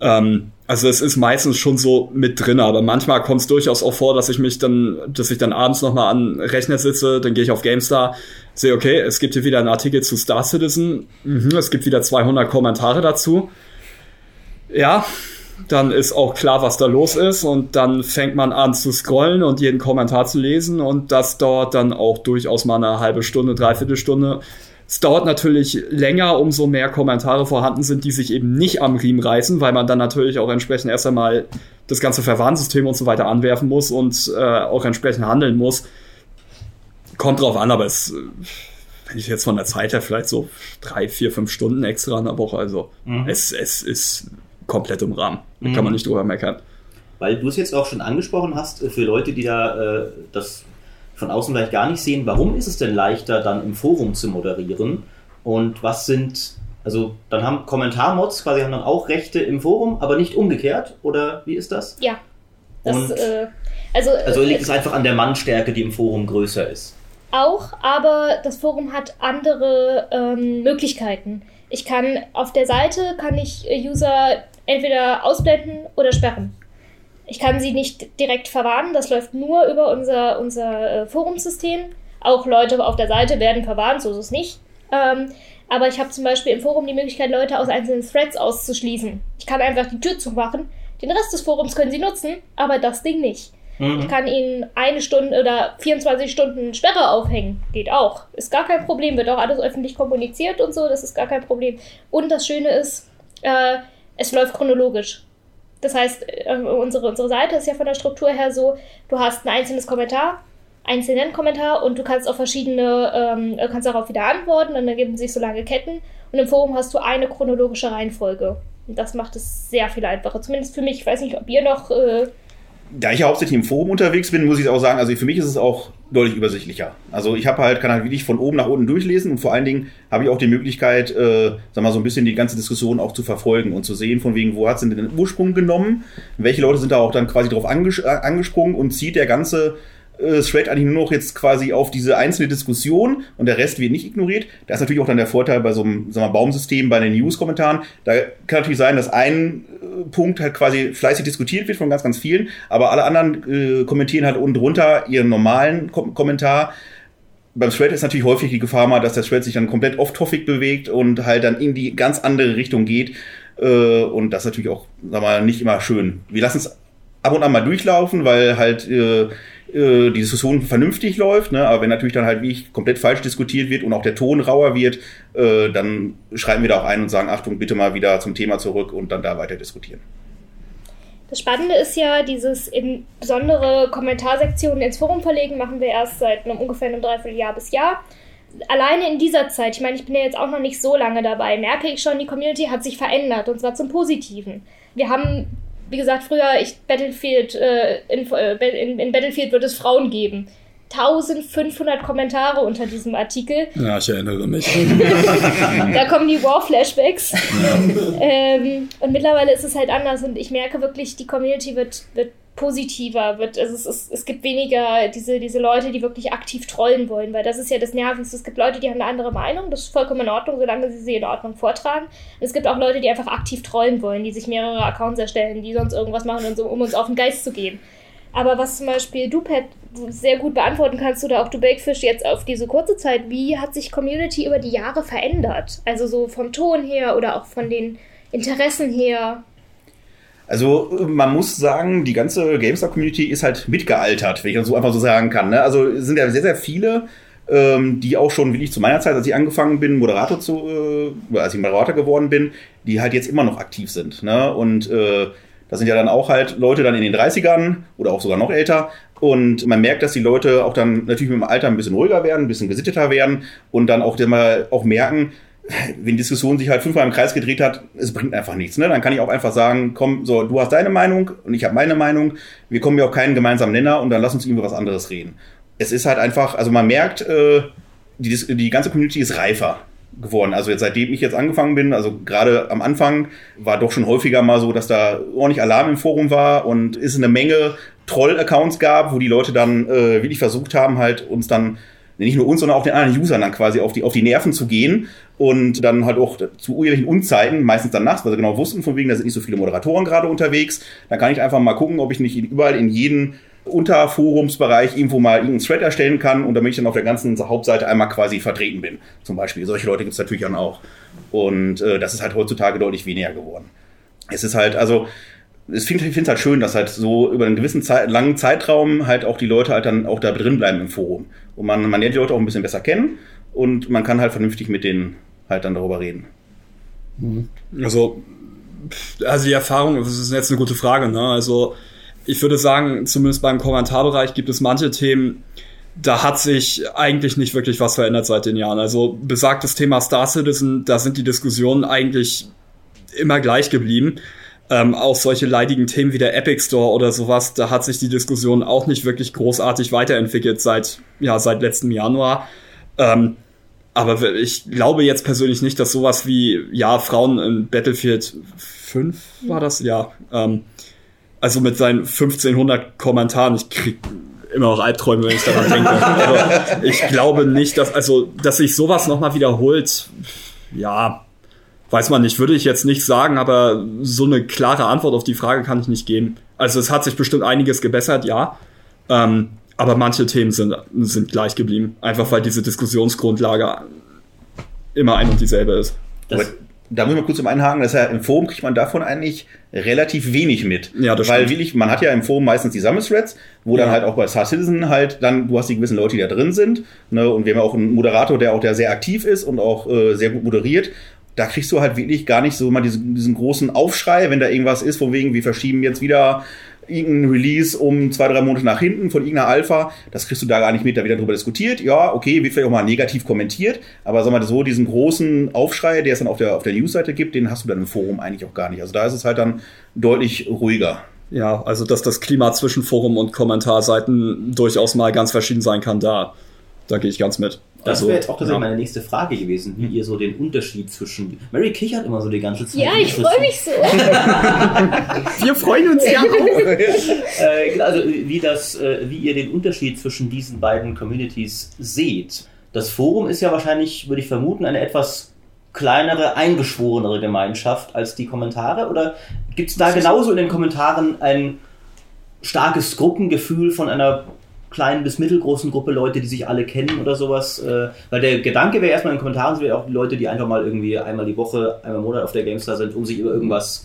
Ähm, also es ist meistens schon so mit drin, aber manchmal kommt es durchaus auch vor, dass ich mich dann, dass ich dann abends nochmal an Rechner sitze, dann gehe ich auf GameStar, sehe, okay, es gibt hier wieder einen Artikel zu Star Citizen, mhm, es gibt wieder 200 Kommentare dazu. Ja, dann ist auch klar, was da los ist und dann fängt man an zu scrollen und jeden Kommentar zu lesen und das dauert dann auch durchaus mal eine halbe Stunde, dreiviertel Stunde. Es dauert natürlich länger, umso mehr Kommentare vorhanden sind, die sich eben nicht am Riemen reißen, weil man dann natürlich auch entsprechend erst einmal das ganze Verwarnsystem und so weiter anwerfen muss und äh, auch entsprechend handeln muss. Kommt drauf an, aber es, wenn ich jetzt von der Zeit her vielleicht so drei, vier, fünf Stunden extra in der Woche, also mhm. es, es ist komplett im Rahmen. Da mhm. kann man nicht drüber meckern. Weil du es jetzt auch schon angesprochen hast, äh, für Leute, die da äh, das von außen vielleicht gar nicht sehen, warum ist es denn leichter, dann im Forum zu moderieren? Und was sind, also dann haben Kommentarmods quasi haben dann auch Rechte im Forum, aber nicht umgekehrt? Oder wie ist das? Ja. Das, Und, äh, also, also liegt äh, es einfach an der Mannstärke, die im Forum größer ist? Auch, aber das Forum hat andere ähm, Möglichkeiten. Ich kann auf der Seite kann ich User entweder ausblenden oder sperren. Ich kann sie nicht direkt verwarnen, das läuft nur über unser, unser äh, Forumsystem. Auch Leute auf der Seite werden verwarnt, so ist es nicht. Ähm, aber ich habe zum Beispiel im Forum die Möglichkeit, Leute aus einzelnen Threads auszuschließen. Ich kann einfach die Tür zumachen. Den Rest des Forums können sie nutzen, aber das Ding nicht. Mhm. Ich kann ihnen eine Stunde oder 24 Stunden Sperre aufhängen. Geht auch. Ist gar kein Problem. Wird auch alles öffentlich kommuniziert und so. Das ist gar kein Problem. Und das Schöne ist, äh, es läuft chronologisch. Das heißt, äh, unsere, unsere Seite ist ja von der Struktur her so, du hast ein einzelnes Kommentar, einzelnen Kommentar und du kannst auf verschiedene, ähm, kannst darauf wieder antworten und dann geben sich so lange Ketten. Und im Forum hast du eine chronologische Reihenfolge. Und das macht es sehr viel einfacher. Zumindest für mich. Ich weiß nicht, ob ihr noch äh, da ich ja hauptsächlich im Forum unterwegs bin, muss ich auch sagen, also für mich ist es auch deutlich übersichtlicher. Also ich habe halt, kann halt wirklich von oben nach unten durchlesen und vor allen Dingen habe ich auch die Möglichkeit, äh, sag mal, so ein bisschen die ganze Diskussion auch zu verfolgen und zu sehen, von wegen, wo hat sie denn den Ursprung genommen, welche Leute sind da auch dann quasi drauf anges äh, angesprungen und zieht der ganze äh, Thread eigentlich nur noch jetzt quasi auf diese einzelne Diskussion und der Rest wird nicht ignoriert. Da ist natürlich auch dann der Vorteil bei so einem sagen wir, Baumsystem, bei den News-Kommentaren. Da kann natürlich sein, dass ein Punkt halt quasi fleißig diskutiert wird von ganz, ganz vielen, aber alle anderen äh, kommentieren halt unten drunter ihren normalen Kom Kommentar. Beim Thread ist natürlich häufig die Gefahr mal, dass der Thread sich dann komplett off-topic bewegt und halt dann in die ganz andere Richtung geht. Äh, und das ist natürlich auch, sag mal, nicht immer schön. Wir lassen es ab und an mal durchlaufen, weil halt äh, äh, die Diskussion vernünftig läuft, ne? aber wenn natürlich dann halt wie ich komplett falsch diskutiert wird und auch der Ton rauer wird, äh, dann schreiben wir da auch ein und sagen, Achtung, bitte mal wieder zum Thema zurück und dann da weiter diskutieren. Das Spannende ist ja, dieses in besondere Kommentarsektionen ins Forum verlegen, machen wir erst seit einem ungefähr einem Dreivierteljahr bis Jahr. Alleine in dieser Zeit, ich meine, ich bin ja jetzt auch noch nicht so lange dabei, merke ich schon, die Community hat sich verändert und zwar zum Positiven. Wir haben, wie gesagt, früher, ich Battlefield, äh, in, äh, in, in Battlefield wird es Frauen geben. 1500 Kommentare unter diesem Artikel. Ja, ich erinnere mich. da kommen die War-Flashbacks. Ähm, und mittlerweile ist es halt anders und ich merke wirklich, die Community wird, wird positiver, wird, also es, es, es gibt weniger diese, diese Leute, die wirklich aktiv trollen wollen, weil das ist ja das Nervigste. Es gibt Leute, die haben eine andere Meinung, das ist vollkommen in Ordnung, solange sie sie in Ordnung vortragen. Und es gibt auch Leute, die einfach aktiv trollen wollen, die sich mehrere Accounts erstellen, die sonst irgendwas machen, so, um uns auf den Geist zu gehen. Aber was zum Beispiel du, Pat, sehr gut beantworten kannst oder auch du Bakefish jetzt auf diese kurze Zeit, wie hat sich Community über die Jahre verändert? Also so vom Ton her oder auch von den Interessen her? Also man muss sagen, die ganze GameStar-Community ist halt mitgealtert, wenn ich das so einfach so sagen kann. Ne? Also es sind ja sehr, sehr viele, ähm, die auch schon wirklich zu meiner Zeit, als ich angefangen bin, Moderator zu, äh, als ich Moderator geworden bin, die halt jetzt immer noch aktiv sind. Ne? Und äh, das sind ja dann auch halt Leute dann in den 30ern oder auch sogar noch älter. Und man merkt, dass die Leute auch dann natürlich mit dem Alter ein bisschen ruhiger werden, ein bisschen gesitteter werden und dann auch mal auch merken, wenn die Diskussion sich halt fünfmal im Kreis gedreht hat, es bringt einfach nichts. Ne? Dann kann ich auch einfach sagen, komm, so, du hast deine Meinung und ich habe meine Meinung. Wir kommen ja auf keinen gemeinsamen Nenner und dann lass uns über was anderes reden. Es ist halt einfach, also man merkt, äh, die, die ganze Community ist reifer geworden. Also jetzt seitdem ich jetzt angefangen bin, also gerade am Anfang war doch schon häufiger mal so, dass da ordentlich Alarm im Forum war und es eine Menge Troll-Accounts gab, wo die Leute dann äh, wirklich versucht haben, halt uns dann nicht nur uns, sondern auch den anderen Usern dann quasi auf die, auf die Nerven zu gehen und dann halt auch zu irgendwelchen Unzeiten, meistens dann nachts, weil sie genau wussten, von wegen, da sind nicht so viele Moderatoren gerade unterwegs. Dann kann ich einfach mal gucken, ob ich nicht überall in jeden Unterforumsbereich irgendwo mal irgendeinen Thread erstellen kann und damit ich dann auf der ganzen Hauptseite einmal quasi vertreten bin. Zum Beispiel. Solche Leute gibt es natürlich dann auch. Und äh, das ist halt heutzutage deutlich weniger geworden. Es ist halt, also, ich finde es halt schön, dass halt so über einen gewissen Zeit, langen Zeitraum halt auch die Leute halt dann auch da drin bleiben im Forum. Und man, man lernt die Leute auch ein bisschen besser kennen und man kann halt vernünftig mit denen halt dann darüber reden. Also, also die Erfahrung, das ist jetzt eine gute Frage, ne? Also, ich würde sagen, zumindest beim Kommentarbereich gibt es manche Themen, da hat sich eigentlich nicht wirklich was verändert seit den Jahren. Also besagtes Thema Star Citizen, da sind die Diskussionen eigentlich immer gleich geblieben. Ähm, auch solche leidigen Themen wie der Epic Store oder sowas, da hat sich die Diskussion auch nicht wirklich großartig weiterentwickelt seit, ja, seit letztem Januar. Ähm, aber ich glaube jetzt persönlich nicht, dass sowas wie, ja, Frauen in Battlefield 5 war das, ja, ähm, also mit seinen 1500 Kommentaren, ich krieg immer noch Albträume, wenn ich daran denke. also ich glaube nicht, dass, also, dass sich sowas nochmal wiederholt, ja, weiß man nicht, würde ich jetzt nicht sagen, aber so eine klare Antwort auf die Frage kann ich nicht geben. Also es hat sich bestimmt einiges gebessert, ja. Ähm, aber manche Themen sind, sind gleich geblieben. Einfach weil diese Diskussionsgrundlage immer ein und dieselbe ist. Das, da muss man kurz um einhaken, dass ja im Forum kriegt man davon eigentlich relativ wenig mit. Ja, das Weil stimmt. wirklich, man hat ja im Forum meistens die Sammelthreads, wo dann Ja. halt auch bei Star Citizen halt dann, du hast die gewissen Leute, die da drin sind. Ne? Und wir haben ja auch einen Moderator, der auch der sehr aktiv ist und auch äh, sehr gut moderiert. Da kriegst du halt wirklich gar nicht so mal diesen, diesen großen Aufschrei, wenn da irgendwas ist, von wegen, wir verschieben jetzt wieder irgendein Release um zwei, drei Monate nach hinten von irgendeiner Alpha. Das kriegst du da gar nicht mit, da wird darüber diskutiert. Ja, okay, wird vielleicht auch mal negativ kommentiert, aber sag mal so, diesen großen Aufschrei, der es dann auf der, auf der Newsseite gibt, den hast du dann im Forum eigentlich auch gar nicht. Also da ist es halt dann deutlich ruhiger. Ja, also dass das Klima zwischen Forum und Kommentarseiten durchaus mal ganz verschieden sein kann, da, da gehe ich ganz mit. Das also, wäre jetzt auch tatsächlich ja. meine nächste Frage gewesen, wie ihr so den Unterschied zwischen. Mary kichert immer so die ganze Zeit. Ja, ich freue mich so. Wir freuen uns ja auch. äh, genau, also wie, das, äh, wie ihr den Unterschied zwischen diesen beiden Communities seht. Das Forum ist ja wahrscheinlich, würde ich vermuten, eine etwas kleinere, eingeschworenere Gemeinschaft als die Kommentare. Oder gibt es da genauso in den Kommentaren ein starkes Gruppengefühl von einer kleinen bis mittelgroßen Gruppe Leute, die sich alle kennen oder sowas? Äh, weil der Gedanke wäre erstmal in den Kommentaren sind auch die Leute, die einfach mal irgendwie einmal die Woche, einmal im Monat auf der GameStar sind, um sich über irgendwas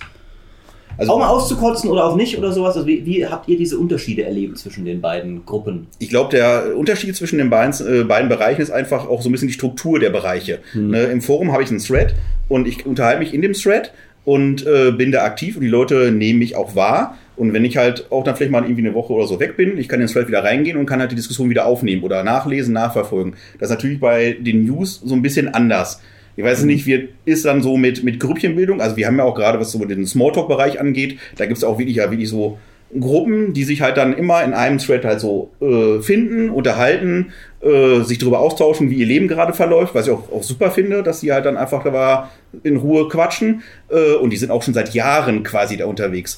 Also auch mal auszukotzen oder auch nicht oder sowas? Also wie, wie habt ihr diese Unterschiede erlebt zwischen den beiden Gruppen? ich glaube, der Unterschied zwischen den beiden, äh, beiden Bereichen ist einfach auch so ein bisschen die Struktur der Bereiche. Ne, Im Forum habe ich einen Thread und ich unterhalte mich in dem Thread und äh, bin da aktiv und die Leute nehmen mich auch wahr. Und wenn ich halt auch dann vielleicht mal irgendwie eine Woche oder so weg bin, ich kann ins Thread wieder reingehen und kann halt die Diskussion wieder aufnehmen oder nachlesen, nachverfolgen. Das ist natürlich bei den News so ein bisschen anders. Ich weiß nicht, wie ist dann so mit, mit Grüppchenbildung. Also wir haben ja auch gerade, was so den Smalltalk-Bereich angeht, da gibt es auch wirklich ja wirklich so Gruppen, die sich halt dann immer in einem Thread halt so äh, finden, unterhalten, äh, sich darüber austauschen, wie ihr Leben gerade verläuft, was ich auch, auch super finde, dass die halt dann einfach da in Ruhe quatschen. Äh, und die sind auch schon seit Jahren quasi da unterwegs.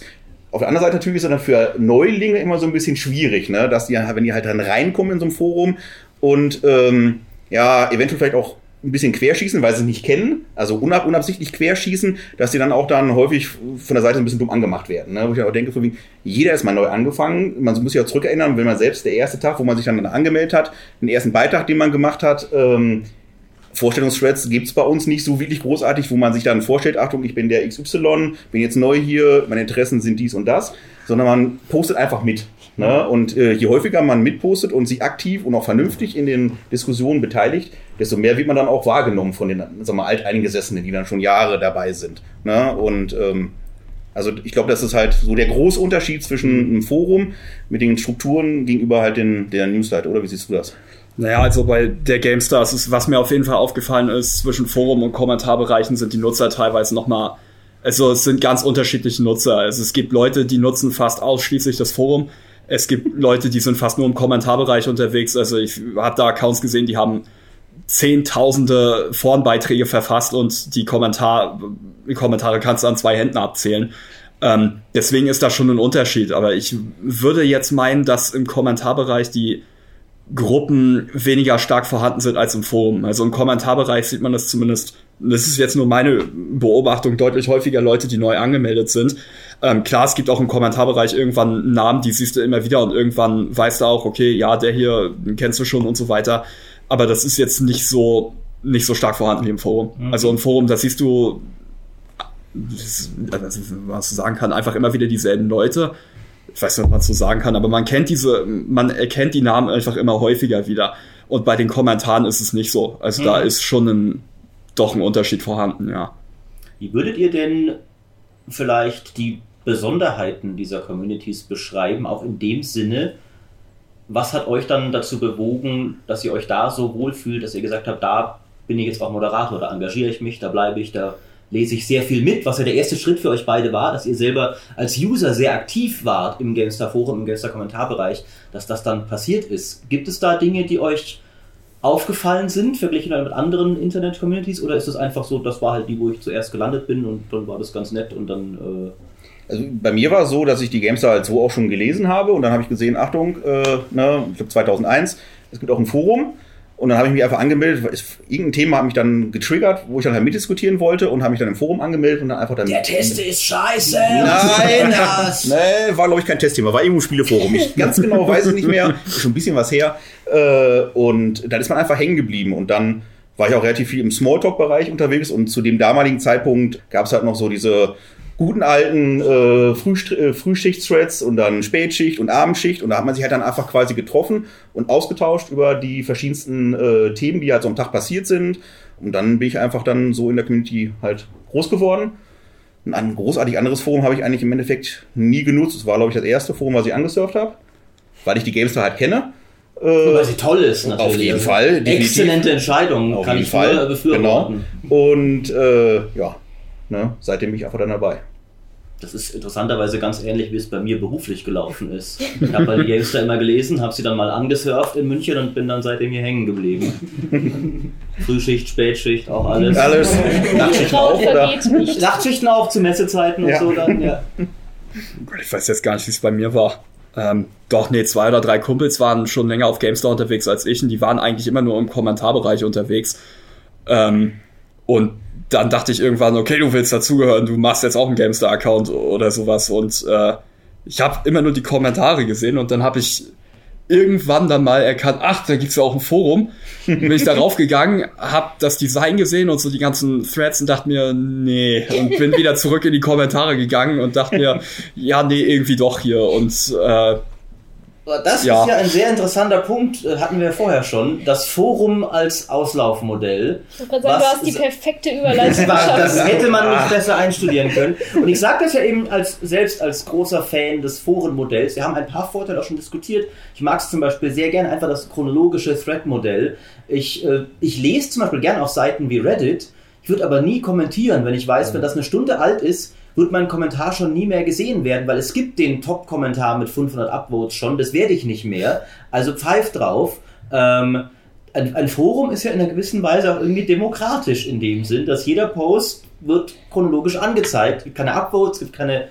Auf der anderen Seite natürlich ist es dann für Neulinge immer so ein bisschen schwierig, ne? dass die, wenn die halt dann reinkommen in so ein Forum und ähm, ja, eventuell vielleicht auch ein bisschen querschießen, weil sie es nicht kennen, also unab unabsichtlich querschießen, dass sie dann auch dann häufig von der Seite ein bisschen dumm angemacht werden. Ne? Wo ich auch denke, von wegen, jeder ist mal neu angefangen, man muss sich auch zurückerinnern, wenn man selbst der erste Tag, wo man sich dann angemeldet hat, den ersten Beitrag, den man gemacht hat, ähm, Vorstellungsthreads gibt es bei uns nicht so wirklich großartig, wo man sich dann vorstellt, Achtung, ich bin der XY, bin jetzt neu hier, meine Interessen sind dies und das, sondern man postet einfach mit. Ne? Und äh, je häufiger man mitpostet und sich aktiv und auch vernünftig in den Diskussionen beteiligt, desto mehr wird man dann auch wahrgenommen von den sagen wir, Alteingesessenen, die dann schon Jahre dabei sind. Ne? Und ähm, also ich glaube, das ist halt so der große Unterschied zwischen einem Forum mit den Strukturen gegenüber halt den, der Newsletter, oder wie siehst du das? Naja, also bei der GameStars ist, was mir auf jeden Fall aufgefallen ist, zwischen Forum und Kommentarbereichen sind die Nutzer teilweise nochmal, also es sind ganz unterschiedliche Nutzer. Also es gibt Leute, die nutzen fast ausschließlich das Forum. Es gibt Leute, die sind fast nur im Kommentarbereich unterwegs. Also ich habe da Accounts gesehen, die haben zehntausende Forenbeiträge verfasst und die, Kommentar, Kommentare kannst du an zwei Händen abzählen. Ähm, deswegen ist da schon ein Unterschied. Aber ich würde jetzt meinen, dass im Kommentarbereich die Gruppen weniger stark vorhanden sind als im Forum. Also im Kommentarbereich sieht man das zumindest, das ist jetzt nur meine Beobachtung, deutlich häufiger Leute, die neu angemeldet sind. Ähm, klar, es gibt auch im Kommentarbereich irgendwann Namen, die siehst du immer wieder und irgendwann weißt du auch, okay, ja, der hier kennst du schon und so weiter. Aber das ist jetzt nicht so, nicht so stark vorhanden wie im Forum. Mhm. Also im Forum, da siehst du, was du sagen kann, einfach immer wieder dieselben Leute ich weiß nicht, ob man so sagen kann, aber man kennt diese, man erkennt die Namen einfach immer häufiger wieder. Und bei den Kommentaren ist es nicht so. Also mhm. da ist schon ein, doch ein Unterschied vorhanden, ja. Wie würdet ihr denn vielleicht die Besonderheiten dieser Communities beschreiben, auch in dem Sinne, was hat euch dann dazu bewogen, dass ihr euch da so wohlfühlt, dass ihr gesagt habt, da bin ich jetzt auch Moderator, da engagiere ich mich, da bleibe ich, da lese ich sehr viel mit, was ja der erste Schritt für euch beide war, dass ihr selber als User sehr aktiv wart im Gamestar Forum, im Gamestar Kommentarbereich, dass das dann passiert ist. Gibt es da Dinge, die euch aufgefallen sind, verglichen mit anderen Internet-Communities, oder ist es einfach so, das war halt die, wo ich zuerst gelandet bin und dann war das ganz nett und dann. Äh also bei mir war es so, dass ich die Gamestar halt so auch schon gelesen habe und dann habe ich gesehen, Achtung, äh, ne, ich glaube 2001, es gibt auch ein Forum und dann habe ich mich einfach angemeldet. Irgendein Thema hat mich dann getriggert, wo ich dann halt mitdiskutieren wollte und habe mich dann im Forum angemeldet und dann einfach dann. Der Test ist scheiße! Nein! das. nee, war glaube ich kein Testthema, war irgendwo ein Spieleforum. Ich ganz genau weiß es nicht mehr. Ist schon ein bisschen was her. Äh, und dann ist man einfach hängen geblieben und dann war ich auch relativ viel im Smalltalk-Bereich unterwegs und zu dem damaligen Zeitpunkt gab es halt noch so diese guten alten äh, Frühst äh, Frühschicht-Threads und dann Spätschicht und Abendschicht und da hat man sich halt dann einfach quasi getroffen und ausgetauscht über die verschiedensten äh, Themen, die halt so am Tag passiert sind und dann bin ich einfach dann so in der Community halt groß geworden. Und ein großartig anderes Forum habe ich eigentlich im Endeffekt nie genutzt. Es war, glaube ich, das erste Forum, was ich angesurft habe, weil ich die Gamestar halt kenne. Äh, weil sie toll ist, natürlich. Auf jeden also Fall. Definitiv. Exzellente Entscheidung, auf kann jeden ich Fall. befürworten. Genau. Und äh, ja, Ne? Seitdem bin ich einfach dann dabei. Das ist interessanterweise ganz ähnlich, wie es bei mir beruflich gelaufen ist. Ich habe bei Gamester immer gelesen, habe sie dann mal angesurft in München und bin dann seitdem hier hängen geblieben. Frühschicht, Spätschicht, auch alles. Alles. Nachtschichten auch, oder? Nachtschichten auch zu Messezeiten ja. und so dann, ja. Ich weiß jetzt gar nicht, wie es bei mir war. Ähm, doch, nee, zwei oder drei Kumpels waren schon länger auf GameStar unterwegs als ich und die waren eigentlich immer nur im Kommentarbereich unterwegs. Ähm, und dann dachte ich irgendwann, okay, du willst dazugehören, du machst jetzt auch einen GameStar-Account oder sowas. Und äh, ich habe immer nur die Kommentare gesehen und dann habe ich irgendwann dann mal erkannt, ach, da gibt's ja auch ein Forum. bin ich darauf gegangen, habe das Design gesehen und so die ganzen Threads und dachte mir, nee, und bin wieder zurück in die Kommentare gegangen und dachte mir, ja, nee, irgendwie doch hier. Und äh, Das Ja. ist ja ein sehr interessanter Punkt, äh, hatten wir vorher schon. Das Forum als Auslaufmodell. Ich sagen, du Was- hast die perfekte Überleitung Das, war, das hätte man nicht besser einstudieren können. Und ich sage das ja eben als, selbst als großer Fan des Forenmodells. Wir haben ein paar Vorteile auch schon diskutiert. Ich mag es zum Beispiel sehr gerne einfach das chronologische Thread-Modell. Ich, äh, ich lese zum Beispiel gerne auf Seiten wie Reddit. Ich würde aber nie kommentieren, wenn ich weiß, wenn das eine Stunde alt ist, wird mein Kommentar schon nie mehr gesehen werden, weil es gibt den Top-Kommentar mit 500 Upvotes schon. Das werde ich nicht mehr. Also pfeift drauf. Ähm, ein, ein Forum ist ja in einer gewissen Weise auch irgendwie demokratisch in dem Sinn, dass jeder Post wird chronologisch angezeigt. Es gibt keine Upvotes, es gibt keine,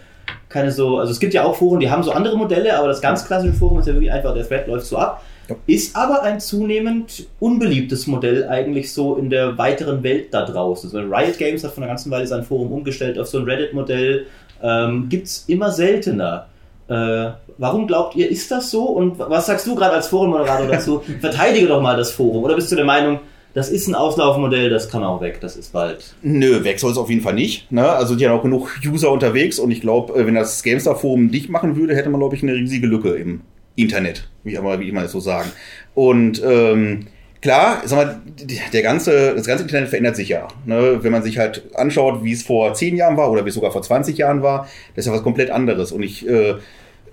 keine so, also es gibt ja auch Foren, die haben so andere Modelle, aber das ganz klassische Forum ist ja wirklich einfach, der Thread läuft so ab. Ist aber ein zunehmend unbeliebtes Modell eigentlich so in der weiteren Welt da draußen. Also Riot Games hat von der ganzen Weile sein Forum umgestellt auf so ein Reddit-Modell. Ähm, Gibt es immer seltener. Äh, warum glaubt ihr, ist das so? Und was sagst du gerade als Forenmoderator dazu? Verteidige doch mal das Forum. Oder bist du der Meinung, das ist ein Auslaufmodell, das kann auch weg, das ist bald. Nö, weg soll es auf jeden Fall nicht. Ne? Also die haben auch genug User unterwegs und ich glaube, wenn das GameStar-Forum dicht machen würde, hätte man, glaube ich, eine riesige Lücke im Internet, wie, aber, wie das so sagen. Und ähm, klar, sag mal, die- der ganze, das ganze Internet verändert sich ja. Ne? Wenn man sich halt anschaut, wie es vor 10 Jahren war oder wie es sogar vor 20 Jahren war, das ist ja was komplett anderes. Und ich äh,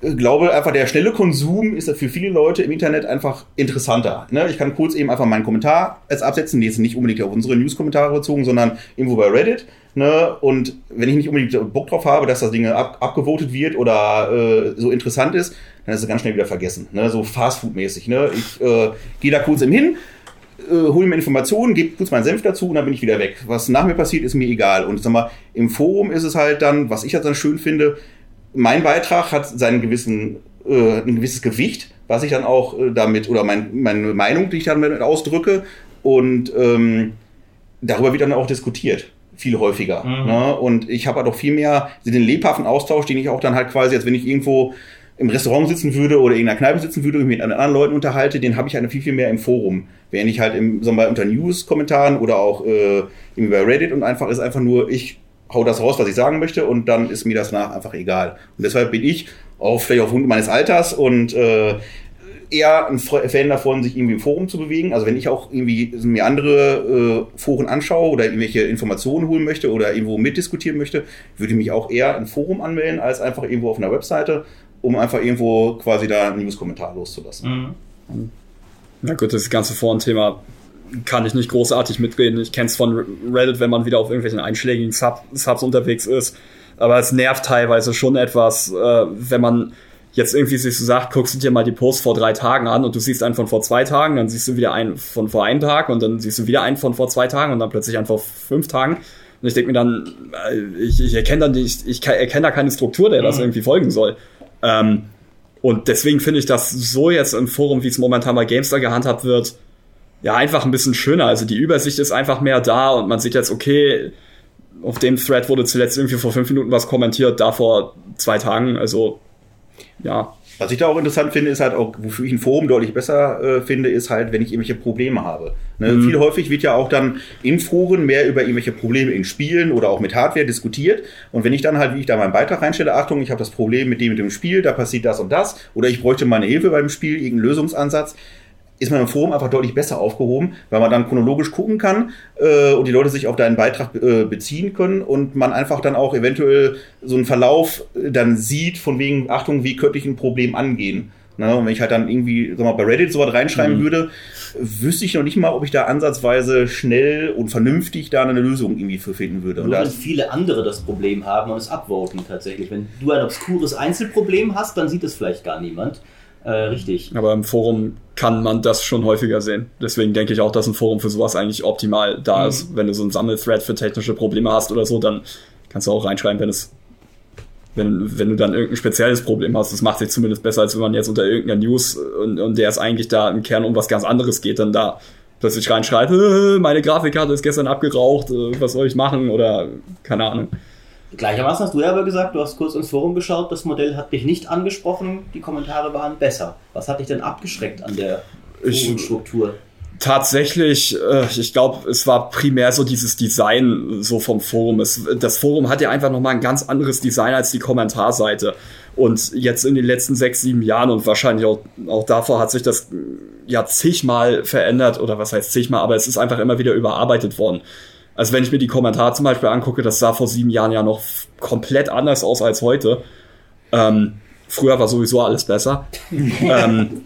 glaube einfach, der schnelle Konsum ist für viele Leute im Internet einfach interessanter. Ne? Ich kann kurz eben einfach meinen Kommentar als absetzen, jetzt nicht unbedingt auf unsere News-Kommentare bezogen, sondern irgendwo bei Reddit. Ne? Und wenn ich nicht unbedingt Bock drauf habe, dass das Ding ab, abgevotet wird oder äh, so interessant ist, dann ist es ganz schnell wieder vergessen. Ne? So Fastfood-mäßig. Ne? Ich äh, gehe da kurz eben hin, äh, hole mir Informationen, gebe kurz meinen Senf dazu und dann bin ich wieder weg. Was nach mir passiert, ist mir egal. Und sag mal, im Forum ist es halt dann, was ich halt dann schön finde, mein Beitrag hat seinen gewissen, äh, ein gewisses Gewicht, was ich dann auch äh, damit, oder mein, meine Meinung, die ich dann damit ausdrücke. Und ähm, darüber wird dann auch diskutiert. Viel häufiger. Mhm. Ne? Und ich habe halt auch viel mehr den lebhaften Austausch, den ich auch dann halt quasi, als wenn ich irgendwo im Restaurant sitzen würde oder in einer Kneipe sitzen würde und mich mit anderen Leuten unterhalte, den habe ich halt viel, viel mehr im Forum. Während ich halt im, sagen wir mal, unter News-Kommentaren oder auch äh, irgendwie bei Reddit und einfach ist einfach nur, ich hau das raus, was ich sagen möchte und dann ist mir das nach einfach egal. Und deshalb bin ich auch vielleicht aufgrund meines Alters und äh, eher ein Fan davon, sich irgendwie im Forum zu bewegen. Also wenn ich auch irgendwie mir andere äh, Foren anschaue oder irgendwelche Informationen holen möchte oder irgendwo mitdiskutieren möchte, würde ich mich auch eher im Forum anmelden, als einfach irgendwo auf einer Webseite, um einfach irgendwo quasi da einen News-Kommentar loszulassen. Mhm. Na gut, das ganze Forenthema kann ich nicht großartig mitreden. Ich kenne es von Reddit, wenn man wieder auf irgendwelchen einschlägigen Sub Subs unterwegs ist. Aber es nervt teilweise schon etwas, äh, wenn man jetzt irgendwie sich so sagt, guckst du dir mal die Posts vor drei Tagen an und du siehst einen von vor zwei Tagen, dann siehst du wieder einen von vor einem Tag und dann siehst du wieder einen von vor zwei Tagen und dann plötzlich einen vor fünf Tagen. Und ich denke mir dann, äh, ich, ich erkenne dann nicht, ich erkenne da keine Struktur, der das irgendwie folgen soll. Ähm, und deswegen finde ich das so jetzt im Forum, wie es momentan bei GameStar gehandhabt wird, ja, einfach ein bisschen schöner. Also die Übersicht ist einfach mehr da und man sieht jetzt, okay, auf dem Thread wurde zuletzt irgendwie vor fünf Minuten was kommentiert, da vor zwei Tagen. Also, ja. Was ich da auch interessant finde, ist halt auch, wofür ich ein Forum deutlich besser äh, finde, ist halt, wenn ich irgendwelche Probleme habe. Ne? Viel häufig wird ja auch dann in Foren mehr über irgendwelche Probleme in Spielen oder auch mit Hardware diskutiert. Und wenn ich dann halt, wie ich da meinen Beitrag reinstelle, Achtung, ich habe das Problem mit dem mit dem Spiel, da passiert das und das, oder ich bräuchte meine Hilfe beim Spiel, irgendeinen Lösungsansatz, ist man im Forum einfach deutlich besser aufgehoben, weil man dann chronologisch gucken kann äh, und die Leute sich auf deinen Beitrag äh, beziehen können und man einfach dann auch eventuell so einen Verlauf äh, dann sieht, von wegen, Achtung, wie könnte ich ein Problem angehen. Ne? Und wenn ich halt dann irgendwie, sag mal, bei Reddit sowas reinschreiben würde, wüsste ich noch nicht mal, ob ich da ansatzweise schnell und vernünftig da eine Lösung irgendwie für finden würde. Nur wenn viele andere das Problem haben und es upvoten tatsächlich. Wenn du ein obskures Einzelproblem hast, dann sieht es vielleicht gar niemand. Äh, richtig. Aber im Forum kann man das schon häufiger sehen. Deswegen denke ich auch, dass ein Forum für sowas eigentlich optimal da ist. Wenn du so ein Sammelthread für technische Probleme hast oder so, dann kannst du auch reinschreiben, wenn es wenn, wenn du dann irgendein spezielles Problem hast, das macht sich zumindest besser, als wenn man jetzt unter irgendeiner News und, und der ist eigentlich da im Kern um was ganz anderes geht, dann da plötzlich reinschreit, äh, meine Grafikkarte ist gestern abgeraucht, äh, was soll ich machen oder keine Ahnung. Gleichermaßen hast du ja aber gesagt, du hast kurz ins Forum geschaut, das Modell hat dich nicht angesprochen, die Kommentare waren besser. Was hat dich denn abgeschreckt an der Forumstruktur? Tatsächlich, äh, ich glaube, es war primär so dieses Design so vom Forum. Es, das Forum hat ja einfach nochmal ein ganz anderes Design als die Kommentarseite. Und jetzt in den letzten sechs, sieben Jahren und wahrscheinlich auch, auch davor hat sich das ja zigmal verändert oder was heißt zigmal, aber es ist einfach immer wieder überarbeitet worden. Also wenn ich mir die Kommentare zum Beispiel angucke, das sah vor sieben Jahren ja noch komplett anders aus als heute. Ähm, früher war sowieso alles besser. ähm,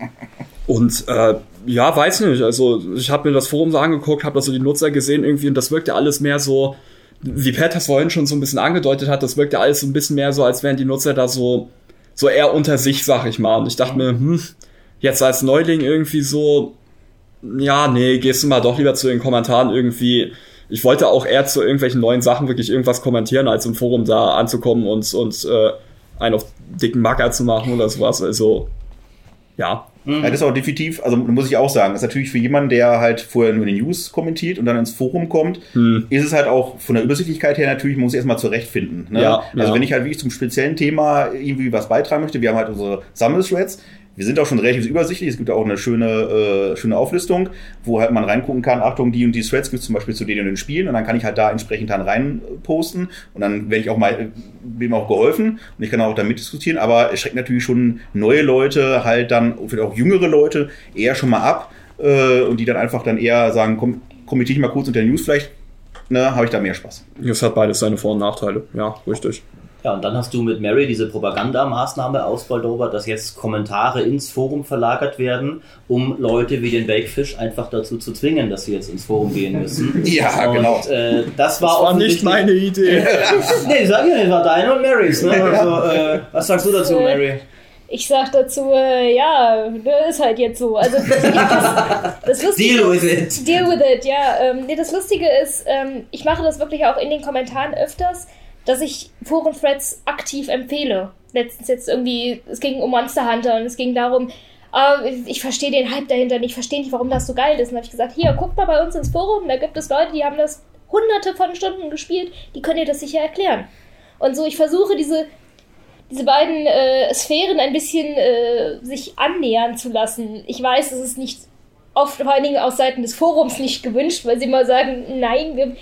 und äh, ja, weiß nicht. Also ich habe mir das Forum so angeguckt, habe da so die Nutzer gesehen irgendwie und das wirkte alles mehr so, wie Pat das vorhin schon so ein bisschen angedeutet hat, das wirkte alles so ein bisschen mehr so, als wären die Nutzer da so, so eher unter sich, sag ich mal. Und ich dachte mir, hm, jetzt als Neuling irgendwie so, ja, nee, gehst du mal doch lieber zu den Kommentaren irgendwie. Ich wollte auch eher zu irgendwelchen neuen Sachen wirklich irgendwas kommentieren, als im Forum da anzukommen und, und äh, einen auf dicken Macker zu machen oder sowas. Also, ja. Ja, das ist auch definitiv, also muss ich auch sagen, das ist natürlich für jemanden, der halt vorher nur die News kommentiert und dann ins Forum kommt, Hm. ist es halt auch von der Übersichtlichkeit her natürlich, man muss sich erstmal zurechtfinden. Ne? Ja, also ja. wenn ich halt wirklich zum speziellen Thema irgendwie was beitragen möchte, wir haben halt unsere Sammelthreads, wir sind auch schon relativ übersichtlich, es gibt auch eine schöne, äh, schöne Auflistung, wo halt man reingucken kann, Achtung, die und die Threads gibt es zum Beispiel zu den und den Spielen. Und dann kann ich halt da entsprechend dann rein posten. Und dann werde ich auch mal, äh, mir auch geholfen. Und ich kann auch da mitdiskutieren, aber es schreckt natürlich schon neue Leute halt dann, vielleicht auch jüngere Leute eher schon mal ab. Äh, und die dann einfach dann eher sagen, komm, kommentiere ich mal kurz unter den News vielleicht, ne, habe ich da mehr Spaß. Es hat beides seine Vor- und Nachteile. Ja, richtig. Ja, und dann hast du mit Mary diese Propagandamaßnahme ausbaldobert, dass jetzt Kommentare ins Forum verlagert werden, um Leute wie den Bakefish einfach dazu zu zwingen, dass sie jetzt ins Forum gehen müssen. Ja, und, genau. Äh, das war, Das war nicht meine Idee. Nee, sag ja nicht, war deine und Marys. Ne? Also, äh, was sagst du dazu, Äh, Mary? Ich sag dazu, äh, ja, ne, ist halt jetzt so. Also das, das Lustige Deal with it. Deal with it, ja. Ähm, nee, das Lustige ist, ähm, ich mache das wirklich auch in den Kommentaren öfters, dass ich Foren-Threads aktiv empfehle. Letztens jetzt irgendwie, es ging um Monster Hunter und es ging darum, äh, ich verstehe den Hype dahinter nicht, ich verstehe nicht, warum das so geil ist. Und dann habe ich gesagt, hier, guckt mal bei uns ins Forum, da gibt es Leute, die haben das hunderte von Stunden gespielt, die können dir das sicher erklären. Und so, ich versuche diese, diese beiden äh, Sphären ein bisschen äh, sich annähern zu lassen. Ich weiß, es ist nicht oft, vor allen Dingen aus Seiten des Forums nicht gewünscht, weil sie immer sagen, nein, wir,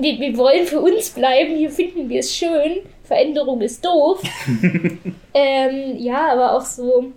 wir, wir wollen für uns bleiben, hier finden wir es schön, Veränderung ist doof. ähm, ja, aber auch so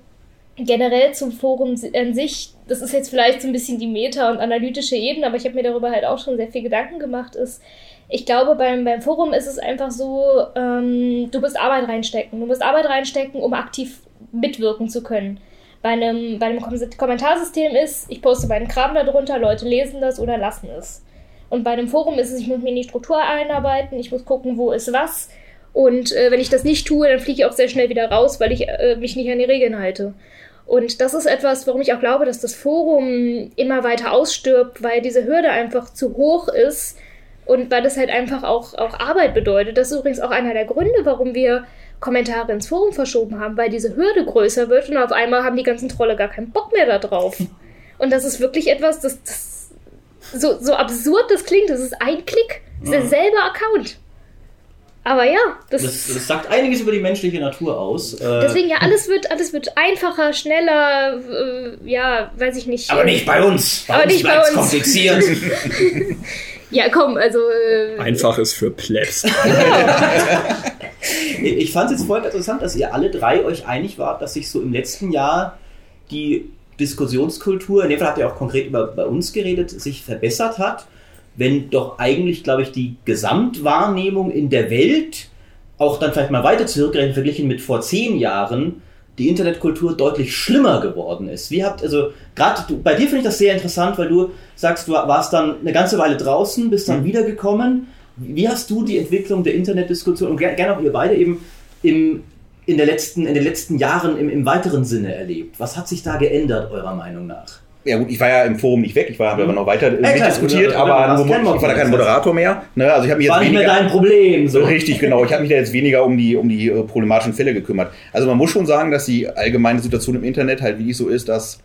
generell zum Forum an sich, das ist jetzt vielleicht so ein bisschen die Meta- und analytische Ebene, aber ich habe mir darüber halt auch schon sehr viel Gedanken gemacht, ist, ich glaube, beim, beim Forum ist es einfach so, ähm, du musst Arbeit reinstecken. Du musst Arbeit reinstecken, um aktiv mitwirken zu können. Bei einem, bei einem Kom Kommentarsystem ist, ich poste meinen Kram da drunter, Leute lesen das oder lassen es. Und bei einem Forum ist es, ich muss mir in die Struktur einarbeiten, ich muss gucken, wo ist was. Und äh, wenn ich das nicht tue, dann fliege ich auch sehr schnell wieder raus, weil ich äh, mich nicht an die Regeln halte. Und das ist etwas, warum ich auch glaube, dass das Forum immer weiter ausstirbt, weil diese Hürde einfach zu hoch ist und weil das halt einfach auch, auch Arbeit bedeutet. Das ist übrigens auch einer der Gründe, warum wir Kommentare ins Forum verschoben haben, weil diese Hürde größer wird und auf einmal haben die ganzen Trolle gar keinen Bock mehr da drauf. Und das ist wirklich etwas, das, das so, so absurd das klingt. Das ist ein Klick, das ist derselbe Account. Aber ja, das, Das, das sagt einiges über die menschliche Natur aus. Äh, deswegen ja, alles wird, alles wird einfacher, schneller, äh, ja, weiß ich nicht. aber nicht bei uns. Bei Aber uns nicht bei uns. kompliziert. Ja, komm, also. Äh, Einfach ist für Plebs. Ich fand es jetzt voll interessant, dass ihr alle drei euch einig wart, dass sich so im letzten Jahr die Diskussionskultur, in dem Fall habt ihr auch konkret über bei uns geredet, sich verbessert hat, wenn doch eigentlich, glaube ich, die Gesamtwahrnehmung in der Welt auch dann vielleicht mal weiter zurückgerechnet, verglichen mit vor zehn Jahren, die Internetkultur deutlich schlimmer geworden ist. Wie habt, also, gerade bei dir finde ich das sehr interessant, weil du sagst, du warst dann eine ganze Weile draußen, bist dann wiedergekommen. Wie hast du die Entwicklung der Internetdiskussion und ger- gerne auch ihr beide eben im, in, der letzten, in den letzten Jahren im, im weiteren Sinne erlebt? Was hat sich da geändert, eurer Meinung nach? Ja gut, ich war ja im Forum nicht weg, ich war, habe aber noch weiter äh, klar, diskutiert, du- du aber ich war da kein Moderator mehr. Ne? Also ich habe mich jetzt War nicht mehr weniger, dein Problem. so richtig, genau. Ich habe mich da jetzt weniger um die, um die äh, problematischen Fälle gekümmert. Also man muss schon sagen, dass die allgemeine Situation im Internet halt wirklich so ist, dass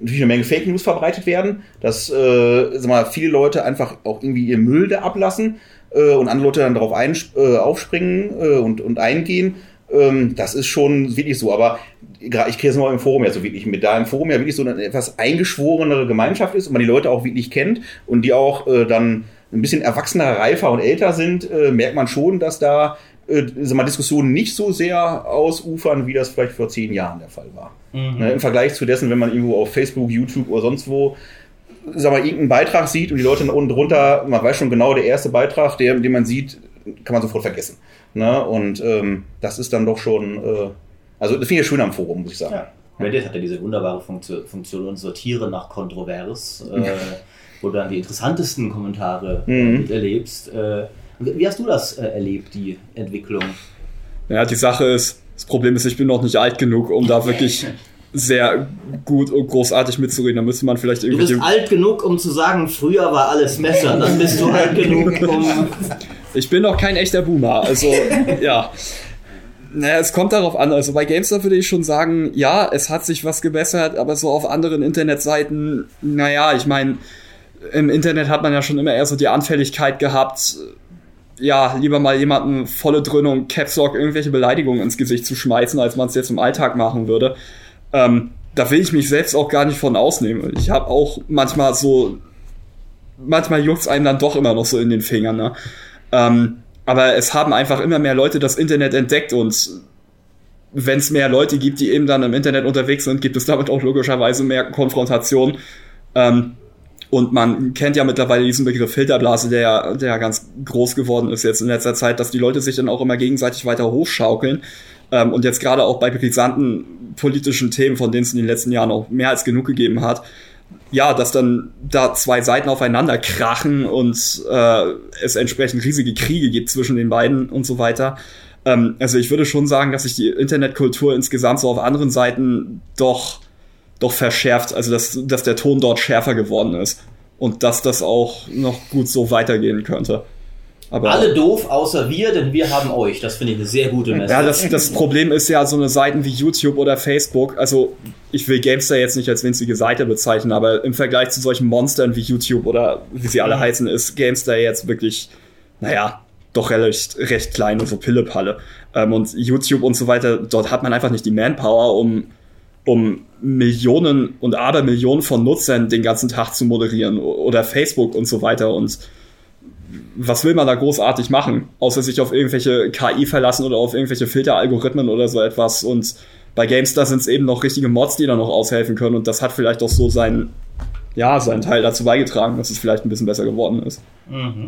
natürlich eine Menge Fake News verbreitet werden, dass äh, sag mal, viele Leute einfach auch irgendwie ihr Müll da ablassen äh, und andere Leute dann darauf äh, aufspringen äh, und, und eingehen. Ähm, das ist schon wirklich so. Aber ich kriege es nur im Forum ja so wirklich mit, da im Forum ja wirklich so eine etwas eingeschworenere Gemeinschaft ist und man die Leute auch wirklich kennt und die auch äh, dann ein bisschen erwachsener, reifer und älter sind, äh, merkt man schon, dass da äh, mal, Diskussionen nicht so sehr ausufern, wie das vielleicht vor zehn Jahren der Fall war. Ne, Im Vergleich zu dessen, wenn man irgendwo auf Facebook, YouTube oder sonst wo sag mal, irgendeinen Beitrag sieht und die Leute unten drunter, man weiß schon genau, der erste Beitrag, der, den man sieht, kann man sofort vergessen. Ne? Und ähm, das ist dann doch schon, äh, also das finde ich schön am Forum, muss ich sagen. Ja. Reddit hat ja diese wunderbare Funktion, Funktion und sortiere nach Kontrovers, äh, wo du dann die interessantesten Kommentare äh, Mhm. miterlebst. Äh, wie hast du das äh, erlebt, die Entwicklung? Ja, die Sache ist, das Problem ist, ich bin noch nicht alt genug, um da wirklich sehr gut und großartig mitzureden. Da müsste man vielleicht Du irgendwie. bist alt genug, um zu sagen, früher war alles Messer. Dann bist du alt genug, um. Ich bin noch kein echter Boomer. Also, ja. Naja, es kommt darauf an. Also bei GameStop würde ich schon sagen, ja, es hat sich was gebessert, aber so auf anderen Internetseiten, naja, ich meine, im Internet hat man ja schon immer eher so die Anfälligkeit gehabt, ja, lieber mal jemanden volle Dröhnung, Caps Lock, irgendwelche Beleidigungen ins Gesicht zu schmeißen, als man es jetzt im Alltag machen würde. Ähm, da will ich mich selbst auch gar nicht von ausnehmen. Ich habe auch manchmal so, manchmal juckt's einem dann doch immer noch so in den Fingern, ne? Ähm, aber es haben einfach immer mehr Leute das Internet entdeckt und wenn es mehr Leute gibt, die eben dann im Internet unterwegs sind, gibt es damit auch logischerweise mehr Konfrontation. Ähm, und man kennt ja mittlerweile diesen Begriff Filterblase, der, ja- der ja ganz groß geworden ist jetzt in letzter Zeit, dass die Leute sich dann auch immer gegenseitig weiter hochschaukeln. Ähm, und jetzt gerade auch bei brisanten politischen Themen, von denen es in den letzten Jahren auch mehr als genug gegeben hat, ja, dass dann da zwei Seiten aufeinander krachen und äh, es entsprechend riesige Kriege gibt zwischen den beiden und so weiter. Ähm, also ich würde schon sagen, dass sich die Internetkultur insgesamt so auf anderen Seiten doch, doch verschärft, also dass, dass der Ton dort schärfer geworden ist und dass das auch noch gut so weitergehen könnte. Aber Alle doof, außer wir, denn wir haben euch. Das finde ich eine sehr gute Message. ja, das, das Problem ist ja so eine Seiten wie YouTube oder Facebook. Also ich will Gamester jetzt nicht als winzige Seite bezeichnen, aber im Vergleich zu solchen Monstern wie YouTube oder wie sie alle heißen, ist Gamester jetzt wirklich, naja, doch recht, recht klein und so Pillepalle. Ähm, und YouTube und so weiter, dort hat man einfach nicht die Manpower, um, um Millionen und Abermillionen von Nutzern den ganzen Tag zu moderieren oder Facebook und so weiter und was will man da großartig machen, außer sich auf irgendwelche KI verlassen oder auf irgendwelche Filteralgorithmen oder so etwas. Und bei GameStar sind es eben noch richtige Mods, die da noch aushelfen können. Und das hat vielleicht auch so seinen, ja, seinen Teil dazu beigetragen, dass es vielleicht ein bisschen besser geworden ist.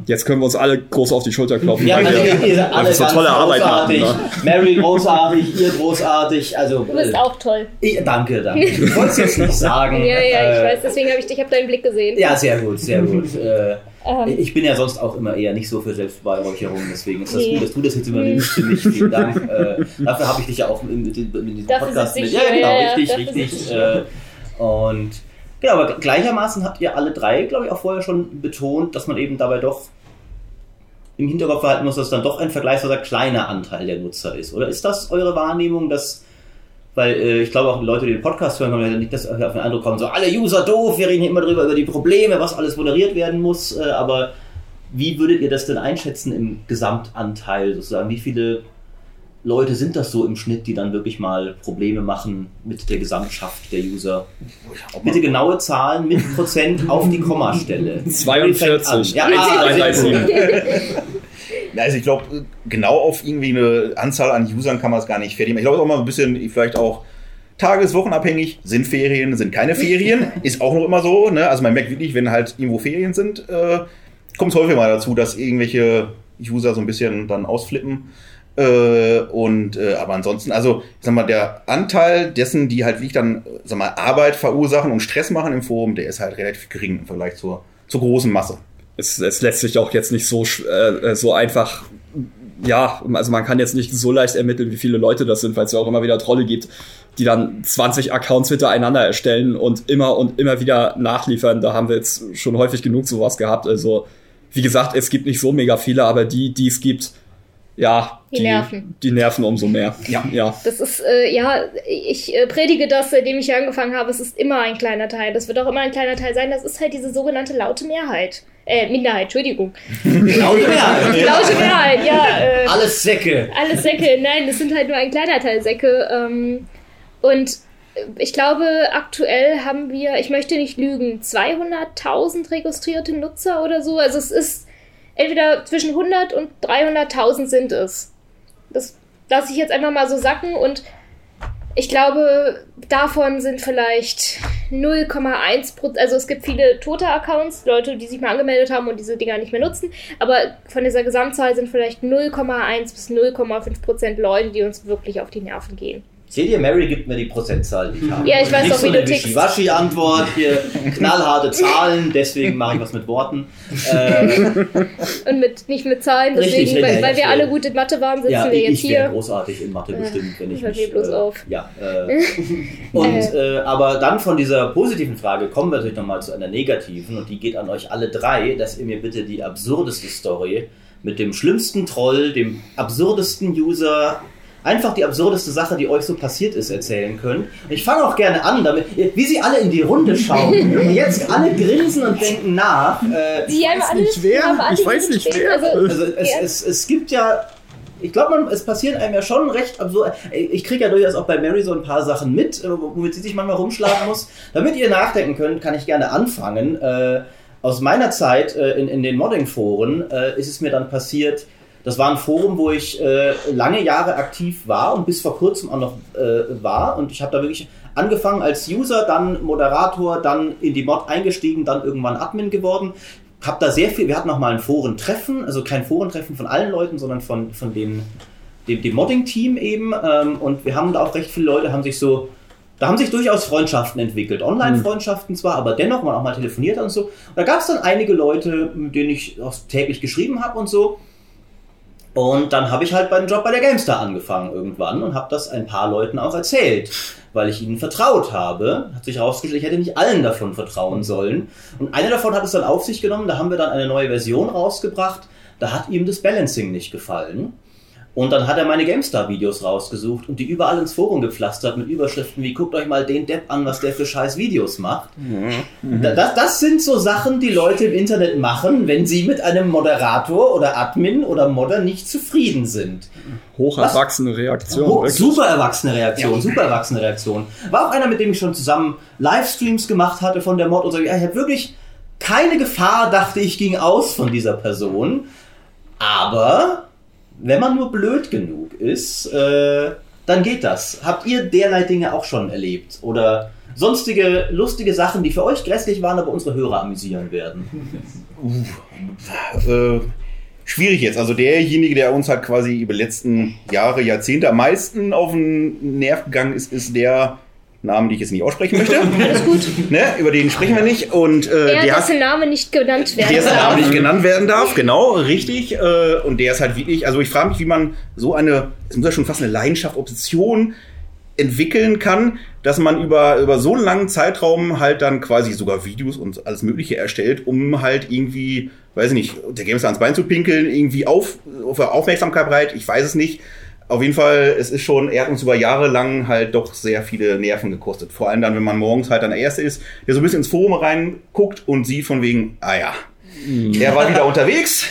Jetzt können wir uns alle groß auf die Schulter klopfen, Mhm. Ja, weil wir ihr seid alle so tolle Arbeit machen. großartig. Ne? Mary großartig, ihr großartig. Also, Du bist äh, auch toll. ich, danke, danke. Ich wollte es jetzt nicht sagen. Ja, ja, ich Äh, weiß, deswegen habe ich, ich hab deinen Blick gesehen. Ja, sehr gut, sehr gut. Äh, Ähm. ich bin ja sonst auch immer eher nicht so für Selbstbeweihräucherung, deswegen ist das Nee. gut, dass du das jetzt übernimmst für mich. Vielen Dank. Äh, dafür habe ich dich ja auch in, in, in diesem Podcast mit. Ja, genau, richtig, richtig. Äh, und genau, aber gleichermaßen habt ihr alle drei, glaube ich, auch vorher schon betont, dass man eben dabei doch im Hinterkopf behalten muss, dass dann doch ein vergleichsweise kleiner Anteil der Nutzer ist. Oder ist das eure Wahrnehmung, dass weil äh, ich glaube auch die Leute, die den Podcast hören, haben ja nicht das auf den Eindruck kommen, so alle User doof, wir reden hier immer drüber über die Probleme, was alles moderiert werden muss, äh, aber wie würdet ihr das denn einschätzen im Gesamtanteil sozusagen? Wie viele Leute sind das so im Schnitt, die dann wirklich mal Probleme machen mit der Gesamtschaft der User? Bitte genaue Zahlen mit Prozent auf die Kommastelle. 42. Ja, ah, sehr gut. 137. Ja, Also ich glaube, genau auf irgendwie eine Anzahl an Usern kann man es gar nicht fertig machen. Ich glaube, es ist auch mal ein bisschen vielleicht auch tageswochenabhängig. Sind Ferien, sind keine Ferien. ist auch noch immer so. Ne? Also man merkt wirklich, wenn halt irgendwo Ferien sind, äh, kommt es häufig mal dazu, dass irgendwelche User so ein bisschen dann ausflippen. Äh, und äh, aber ansonsten, also ich sag mal, der Anteil dessen, die halt wirklich dann, sag mal, Arbeit verursachen und Stress machen im Forum, der ist halt relativ gering im Vergleich zur, zur großen Masse. es, es lässt sich auch jetzt nicht so, äh, so einfach, ja, also man kann jetzt nicht so leicht ermitteln, wie viele Leute das sind, weil es ja auch immer wieder Trolle gibt, die dann 20 Accounts hintereinander erstellen und immer und immer wieder nachliefern. Da haben wir jetzt schon häufig genug sowas gehabt. Also, wie gesagt, es gibt nicht so mega viele, aber die, die es gibt, ja, Die nerven. die nerven umso mehr. Ja, ja. Das ist, äh, ja, ich äh, predige das, seitdem ich hier angefangen habe. Es ist immer ein kleiner Teil. Das wird auch immer ein kleiner Teil sein. Das ist halt diese sogenannte laute Mehrheit. Äh, Minderheit, Entschuldigung. Laute Mehrheit. Laute Mehrheit, ja. Äh, Alles Säcke. alles Säcke. Nein, das sind halt nur ein kleiner Teil Säcke. Ähm, Und ich glaube, aktuell haben wir, ich möchte nicht lügen, 200.000 registrierte Nutzer oder so. Also es ist entweder zwischen 100 und 300.000 sind es. Das lasse ich jetzt einfach mal so sacken und ich glaube, davon sind vielleicht 0,1 Prozent, also es gibt viele tote Accounts, Leute, die sich mal angemeldet haben und diese Dinger nicht mehr nutzen, aber von dieser Gesamtzahl sind vielleicht 0,1 bis 0,5 Prozent Leute, die uns wirklich auf die Nerven gehen. Seht ihr, Mary gibt mir die Prozentzahl, die ich habe. Ja, ich weiß Nicht auch, so wie eine du tickst. Wischiwaschi-Antwort, hier knallharte Zahlen, deswegen mache ich was mit Worten. Äh, Und mit, nicht mit Zahlen, Richtig, deswegen, richtig, weil, weil wir richtig. alle gut in Mathe waren, sitzen ja, wir ich, jetzt ich wäre hier. großartig in Mathe Äh, bestimmt, wenn ich hör mich... mir bloß äh, auf. Ja, äh, und, äh, aber dann von dieser positiven Frage kommen wir natürlich nochmal zu einer negativen und die geht an euch alle drei, dass ihr mir bitte die absurdeste Story mit dem schlimmsten Troll, dem absurdesten User, einfach die absurdeste Sache, die euch so passiert ist, erzählen könnt. Und ich fange auch gerne an, damit, wie sie alle in die Runde schauen und jetzt alle grinsen und denken nach. Äh, Die haben alle, nicht wer. die haben alle Ich weiß nicht wer. Also, also es, es, es gibt ja, ich glaube, man, es passieren einem ja schon recht absurd. Ich kriege ja durchaus auch bei Mary so ein paar Sachen mit, äh, womit sie sich manchmal rumschlagen muss. Damit ihr nachdenken könnt, kann ich gerne anfangen. Äh, aus meiner Zeit äh, in, in den Modding-Foren äh, ist es mir dann passiert, das war ein Forum, wo ich äh, lange Jahre aktiv war und bis vor kurzem auch noch äh, war. Und ich habe da wirklich angefangen als User, dann Moderator, dann in die Mod eingestiegen, dann irgendwann Admin geworden. Hab da sehr viel, wir hatten noch mal ein Forentreffen, also kein Forentreffen von allen Leuten, sondern von, von den, dem, dem Modding-Team eben. Ähm, und wir haben da auch recht viele Leute, haben sich so, da haben sich durchaus Freundschaften entwickelt. Online-Freundschaften zwar, aber dennoch man auch mal telefoniert und so. Und da gab es dann einige Leute, mit denen ich auch täglich geschrieben habe und so. Und dann habe ich halt beim Job bei der GameStar angefangen irgendwann und habe das ein paar Leuten auch erzählt, weil ich ihnen vertraut habe. Hat sich herausgestellt, ich hätte nicht allen davon vertrauen sollen. Und einer davon hat es dann auf sich genommen, da haben wir dann eine neue Version rausgebracht. Da hat ihm das Balancing nicht gefallen. Und dann hat er meine GameStar-Videos rausgesucht und die überall ins Forum gepflastert mit Überschriften wie guckt euch mal den Depp an, was der für scheiß Videos macht. Da- Das, das sind so Sachen, die Leute im Internet machen, wenn sie mit einem Moderator oder Admin oder Modder nicht zufrieden sind. Hocherwachsene Reaktion. Wirklich. super erwachsene Reaktion, super erwachsene Reaktion. War auch einer, mit dem ich schon zusammen Livestreams gemacht hatte von der Mod und so. Ja, ich habe wirklich keine Gefahr, dachte ich, ging aus von dieser Person. Aber wenn man nur blöd genug ist, äh, dann geht das. Habt ihr derlei Dinge auch schon erlebt? Oder sonstige lustige Sachen, die für euch grässlich waren, aber unsere Hörer amüsieren werden? äh, schwierig jetzt. Also derjenige, der uns halt quasi über die letzten Jahre, Jahrzehnte am meisten auf den Nerv gegangen ist, ist der Namen, die ich jetzt nicht aussprechen möchte. Alles gut. ne? Über den sprechen wir nicht. Und äh, Der, der dessen Name nicht genannt werden dessen darf. Name nicht genannt werden darf, genau, richtig. Äh, und der ist halt wirklich, also ich frage mich, wie man so eine, es muss ja schon fast eine Leidenschaft, Obsession entwickeln kann, dass man über, über so einen langen Zeitraum halt dann quasi sogar Videos und alles Mögliche erstellt, um halt irgendwie, weiß ich nicht, der Gamestar ans Bein zu pinkeln, irgendwie auf, auf Aufmerksamkeit bereit, ich weiß es nicht. Auf jeden Fall, es ist schon, er hat uns über Jahre lang halt doch sehr viele Nerven gekostet. Vor allem dann, wenn man morgens halt dann der Erste ist, der so ein bisschen ins Forum reinguckt und sieht von wegen, ah ja, er war wieder unterwegs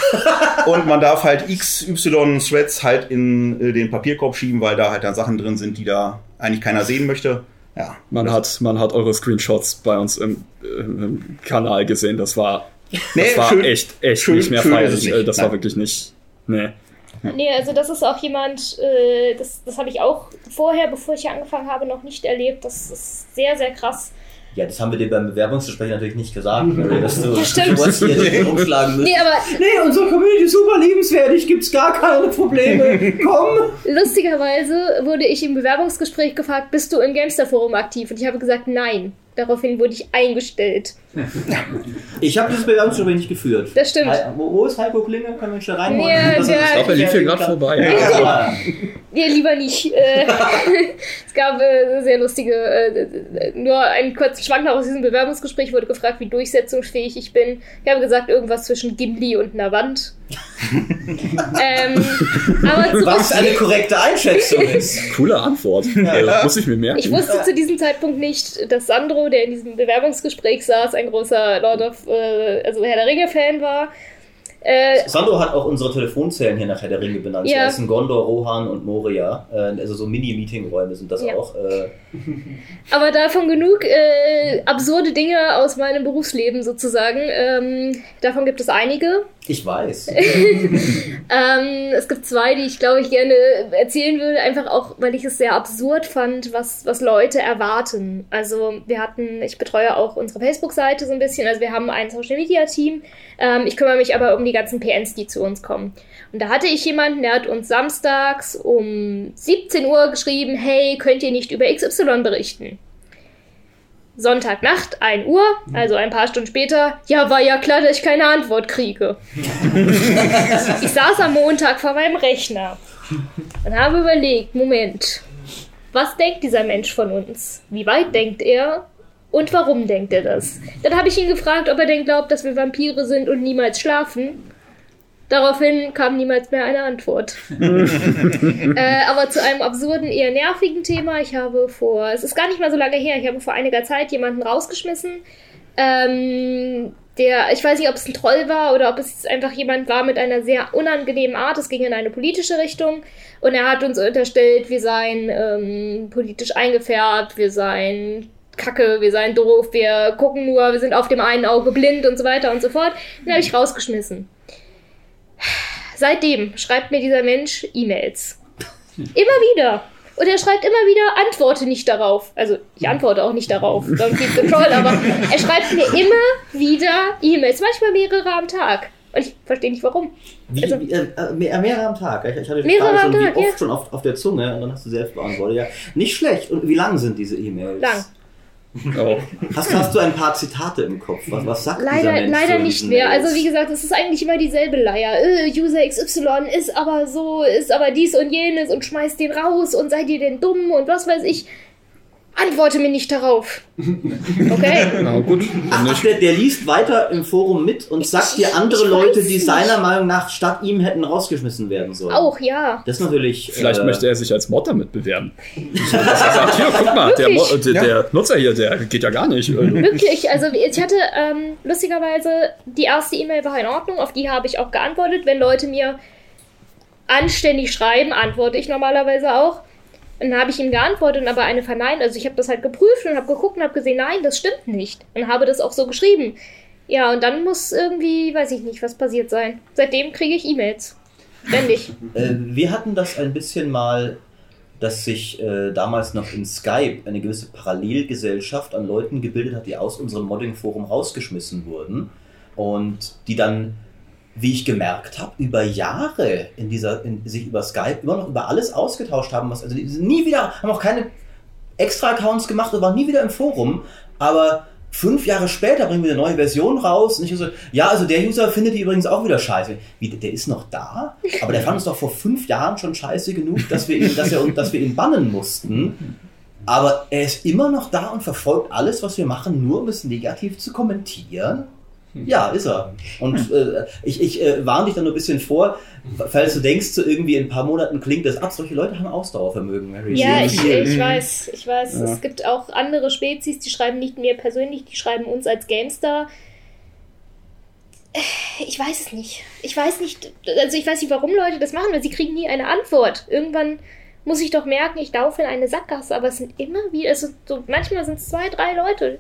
und man darf halt XY Threads halt in äh, den Papierkorb schieben, weil da halt dann Sachen drin sind, die da eigentlich keiner sehen möchte. Ja. Man hat, man hat eure Screenshots bei uns im, äh, im Kanal gesehen. Das war, Nee, das war schön- echt, echt schön- nicht mehr feierlich. Äh, Das war wirklich nicht. Nee. Nee, also das ist auch jemand, äh, das, das habe ich auch vorher, bevor ich hier angefangen habe, noch nicht erlebt. Das ist sehr, sehr krass. Ja, das haben wir dir beim Bewerbungsgespräch natürlich nicht gesagt, Mary, dass du Ja, stimmt. hier nicht umschlagen müsst. Nee, aber Nee, unsere Community ist super liebenswertig, gibt's gar keine Probleme. Komm! lustigerweise wurde ich im Bewerbungsgespräch gefragt, bist du im Gamester-Forum aktiv? Und ich habe gesagt, nein. Daraufhin wurde ich eingestellt. Ich habe dieses Bewerbungsgespräch nicht geführt. Das stimmt. Wo, wo ist Heiko Klinge? Können wir schnell reinholen? Ja, ja. Ich glaube, er lief hier gerade vorbei. Ja. Nee, lieber nicht. Äh, es gab äh, sehr lustige, äh, nur einen kurzen Schwank noch aus diesem Bewerbungsgespräch wurde gefragt, wie durchsetzungsfähig ich bin. Ich habe gesagt, irgendwas zwischen Gimli und einer Wand. ähm, Was eine korrekte Einschätzung ist. Coole Antwort. Äh, muss ich mir merken. ich wusste zu diesem Zeitpunkt nicht, dass Sandro, der in diesem Bewerbungsgespräch saß, ein großer Lord of, äh, also Herr der Ringe-Fan war. Äh, Sandro hat auch unsere Telefonzellen hier nach Herr der Ringe benannt. Ja. Das sind Gondor, Rohan und Moria. Äh, also so Mini-Meeting-Räume sind das Ja. auch. Äh, aber davon genug äh, absurde Dinge aus meinem Berufsleben sozusagen. Ähm, davon gibt es einige. Ich weiß. Ähm, es gibt zwei, die ich glaube ich gerne erzählen würde, einfach auch, weil ich es sehr absurd fand, was, was Leute erwarten. Also wir hatten, ich betreue auch unsere Facebook-Seite so ein bisschen, also wir haben ein Social-Media-Team. Ähm, ich kümmere mich aber um die ganzen PNs, die zu uns kommen. Und da hatte ich jemanden, der hat uns samstags um 17 Uhr geschrieben, hey, könnt ihr nicht über XY berichten? Sonntagnacht, 1 Uhr, also ein paar Stunden später, ja, war ja klar, dass ich keine Antwort kriege. Ich saß am Montag vor meinem Rechner und habe überlegt, Moment, was denkt dieser Mensch von uns? Wie weit denkt er? Und warum denkt er das? Dann habe ich ihn gefragt, ob er denn glaubt, dass wir Vampire sind und niemals schlafen. Daraufhin kam niemals mehr eine Antwort. äh, aber zu einem absurden, eher nervigen Thema. Ich habe vor, es ist gar nicht mal so lange her, ich habe vor einiger Zeit jemanden rausgeschmissen. Ähm, der, ich weiß nicht, ob es ein Troll war oder ob es einfach jemand war mit einer sehr unangenehmen Art. Es ging in eine politische Richtung und er hat uns unterstellt, wir seien ähm, politisch eingefärbt, wir seien kacke, wir seien doof, wir gucken nur, wir sind auf dem einen Auge blind und so weiter und so fort. Den habe ich rausgeschmissen. Seitdem schreibt mir dieser Mensch E-Mails. Immer wieder. Und er schreibt immer wieder, antworte nicht darauf. Also ich antworte auch nicht darauf, don't keep the troll, aber er schreibt mir immer wieder E-Mails, manchmal mehrere am Tag. Und ich verstehe nicht warum. Wie, Also- wie, äh, äh, mehr, mehrere am Tag. Ich, ich hatte die Mehrere Frage am schon, wie Tag, oft ja. schon auf, auf der Zunge und dann hast du selbst beantwortet. Ja, nicht schlecht. Und wie lang sind diese E-Mails? Lang. Oh. Hast, hast du ein paar Zitate im Kopf? Was, was sagt dieser Leider, Mensch so leider nicht mehr. Mails? Also wie gesagt, es ist eigentlich immer dieselbe Leier. Äh, User XY ist aber so, ist aber dies und jenes und schmeißt den raus und seid ihr denn dumm und was weiß ich. Antworte mir nicht darauf. Okay? Na gut, Ach, der, der liest weiter im Forum mit und sagt dir andere Leute, die nicht. seiner Meinung nach statt ihm hätten rausgeschmissen werden sollen. Auch, ja. Das ist natürlich. Vielleicht äh, möchte er sich als Mod damit bewerben. Dass er sagt, hier, guck mal, der, Mo Wirklich? der, der Nutzer hier, der geht ja gar nicht. Wirklich, also ich hatte ähm, lustigerweise, die erste E-Mail war in Ordnung, auf die habe ich auch geantwortet. Wenn Leute mir anständig schreiben, antworte ich normalerweise auch. Und dann habe ich ihm geantwortet, aber eine verneint. Also ich habe das halt geprüft und habe geguckt und habe gesehen, nein, das stimmt nicht. Und habe das auch so geschrieben. Ja, und dann muss irgendwie, weiß ich nicht, was passiert sein. Seitdem kriege ich E-Mails. Ständig. Äh, wir hatten das ein bisschen mal, dass sich äh, damals noch in Skype eine gewisse Parallelgesellschaft an Leuten gebildet hat, die aus unserem Modding-Forum rausgeschmissen wurden und die dann, wie ich gemerkt habe, über Jahre in dieser, in, sich über Skype immer noch über alles ausgetauscht haben. Was, also nie wieder, haben auch keine extra Accounts gemacht und waren nie wieder im Forum, aber fünf Jahre später bringen wir eine neue Version raus und ich so, ja, also der User findet die übrigens auch wieder scheiße. Wie, der ist noch da? Aber der fand uns doch vor fünf Jahren schon scheiße genug, dass wir ihn, dass er, dass wir ihn bannen mussten. Aber er ist immer noch da und verfolgt alles, was wir machen, nur um es negativ zu kommentieren. Ja, ist er. Und äh, ich, ich äh, warne dich da nur ein bisschen vor, falls du denkst, so irgendwie in ein paar Monaten klingt das ab. Solche Leute haben Ausdauervermögen, Mary. Ja, ich, ich weiß, ich weiß. Es gibt auch andere Spezies, die schreiben nicht mir persönlich, die schreiben uns als Gamestar. Ich weiß es nicht. Ich weiß nicht, also ich weiß nicht, warum Leute das machen, weil sie kriegen nie eine Antwort. Irgendwann muss ich doch merken, ich laufe in eine Sackgasse, aber es sind immer wieder, also so, manchmal sind es zwei, drei Leute.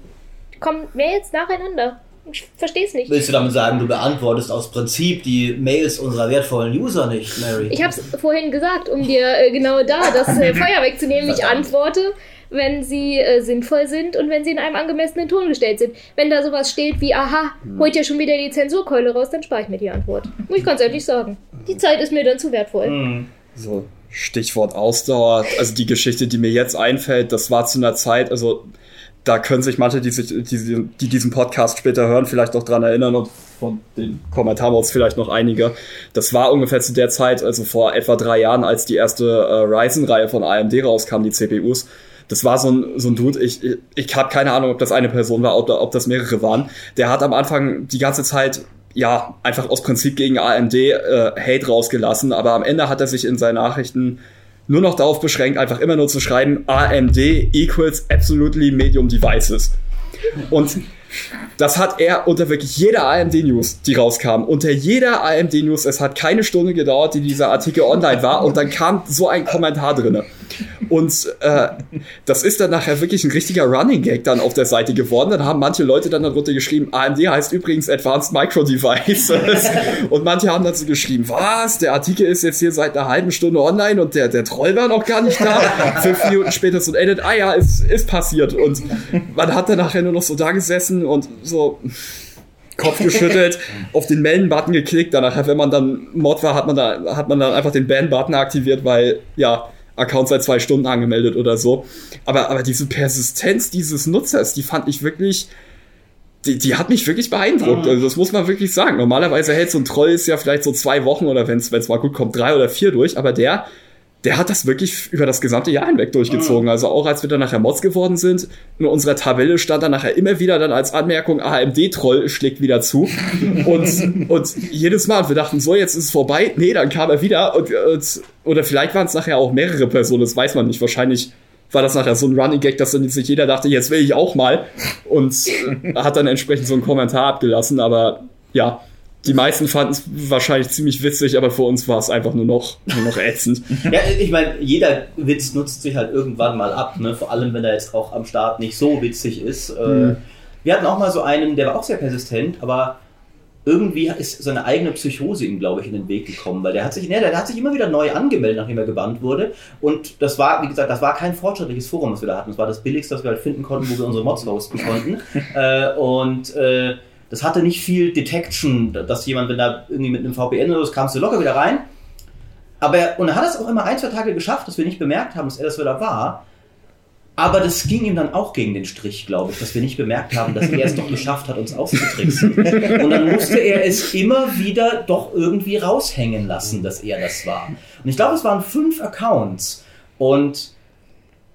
Die kommen mehr jetzt nacheinander. Ich verstehe es nicht. Willst du damit sagen, du beantwortest aus Prinzip die Mails unserer wertvollen User nicht, Mary? Ich habe es vorhin gesagt, um dir äh, genau da das äh, Feuer wegzunehmen. Ich antworte, wenn sie äh, sinnvoll sind und wenn sie in einem angemessenen Ton gestellt sind. Wenn da sowas steht wie, aha, holt ja schon wieder die Zensurkeule raus, dann spare ich mir die Antwort. Muss ich ganz ehrlich sagen. Die Zeit ist mir dann zu wertvoll. Hm. So, Stichwort Ausdauer. Also die Geschichte, die mir jetzt einfällt, das war zu einer Zeit, also da können sich manche, die, sich, die, die diesen Podcast später hören, vielleicht noch dran erinnern und von den Kommentarmods vielleicht noch einige. Das war ungefähr zu der Zeit, also vor etwa drei Jahren, als die erste äh, Ryzen-Reihe von AMD rauskam, die CPUs. Das war so ein, so ein Dude, ich, ich, ich habe keine Ahnung, ob das eine Person war, ob, ob das mehrere waren. Der hat am Anfang die ganze Zeit ja, einfach aus Prinzip gegen AMD äh, Hate rausgelassen, aber am Ende hat er sich in seinen Nachrichten nur noch darauf beschränkt, einfach immer nur zu schreiben, AMD equals absolutely medium devices. Und Das hat er unter wirklich jeder AMD-News, die rauskam. Unter jeder AMD-News, es hat keine Stunde gedauert, die dieser Artikel online war und dann kam so ein Kommentar drinne. Und äh, das ist dann nachher wirklich ein richtiger Running Gag dann auf der Seite geworden. Dann haben manche Leute dann darunter geschrieben, AMD heißt übrigens Advanced Micro Devices. und manche haben dazu geschrieben, was? Der Artikel ist jetzt hier seit einer halben Stunde online und der, der Troll war noch gar nicht da. Fünf Minuten später so ein Edit, ah ja, ist, ist passiert. Und man hat dann nachher nur noch so da gesessen und so Kopf geschüttelt, auf den Melden-Button geklickt. Danach, wenn man dann Mod war, hat man da, hat man dann einfach den Ban-Button aktiviert, weil, ja, Account seit zwei Stunden angemeldet oder so. Aber, aber diese Persistenz dieses Nutzers, die fand ich wirklich, die, die hat mich wirklich beeindruckt. Also das muss man wirklich sagen. Normalerweise hält so ein Troll ist ja vielleicht so zwei Wochen oder wenn es mal gut kommt, drei oder vier durch, aber der, der hat das wirklich über das gesamte Jahr hinweg durchgezogen. Also auch als wir dann nachher Mods geworden sind, in unserer Tabelle stand dann nachher immer wieder dann als Anmerkung, AMD-Troll schlägt wieder zu. Und, und jedes Mal, und wir dachten, so, jetzt ist es vorbei. Nee, dann kam er wieder. Und, und, oder vielleicht waren es nachher auch mehrere Personen, das weiß man nicht. Wahrscheinlich war das nachher so ein Running Gag, dass dann sich jeder dachte, jetzt will ich auch mal. Und hat dann entsprechend so einen Kommentar abgelassen. Aber ja, die meisten fanden es wahrscheinlich ziemlich witzig, aber für uns war es einfach nur noch, nur noch ätzend. Ja, ich meine, jeder Witz nutzt sich halt irgendwann mal ab, ne? vor allem wenn er jetzt auch am Start nicht so witzig ist. Mhm. Wir hatten auch mal so einen, der war auch sehr persistent, aber irgendwie ist seine eigene Psychose ihm, glaube ich, in den Weg gekommen, weil der hat sich, ne, der hat sich immer wieder neu angemeldet, nachdem er gebannt wurde. Und das war, wie gesagt, das war kein fortschrittliches Forum, was wir da hatten. Das war das billigste, was wir halt finden konnten, wo wir unsere Mods hosten konnten. äh, und äh, das hatte nicht viel Detection, dass jemand, wenn da irgendwie mit einem VPN oder so, kamst du locker wieder rein. Aber, und er hat es auch immer ein, zwei Tage geschafft, dass wir nicht bemerkt haben, dass er das wieder war. Aber das ging ihm dann auch gegen den Strich, glaube ich, dass wir nicht bemerkt haben, dass er es doch geschafft hat, uns auszutricksen. Und dann musste er es immer wieder doch irgendwie raushängen lassen, dass er das war. Und ich glaube, es waren fünf Accounts. Und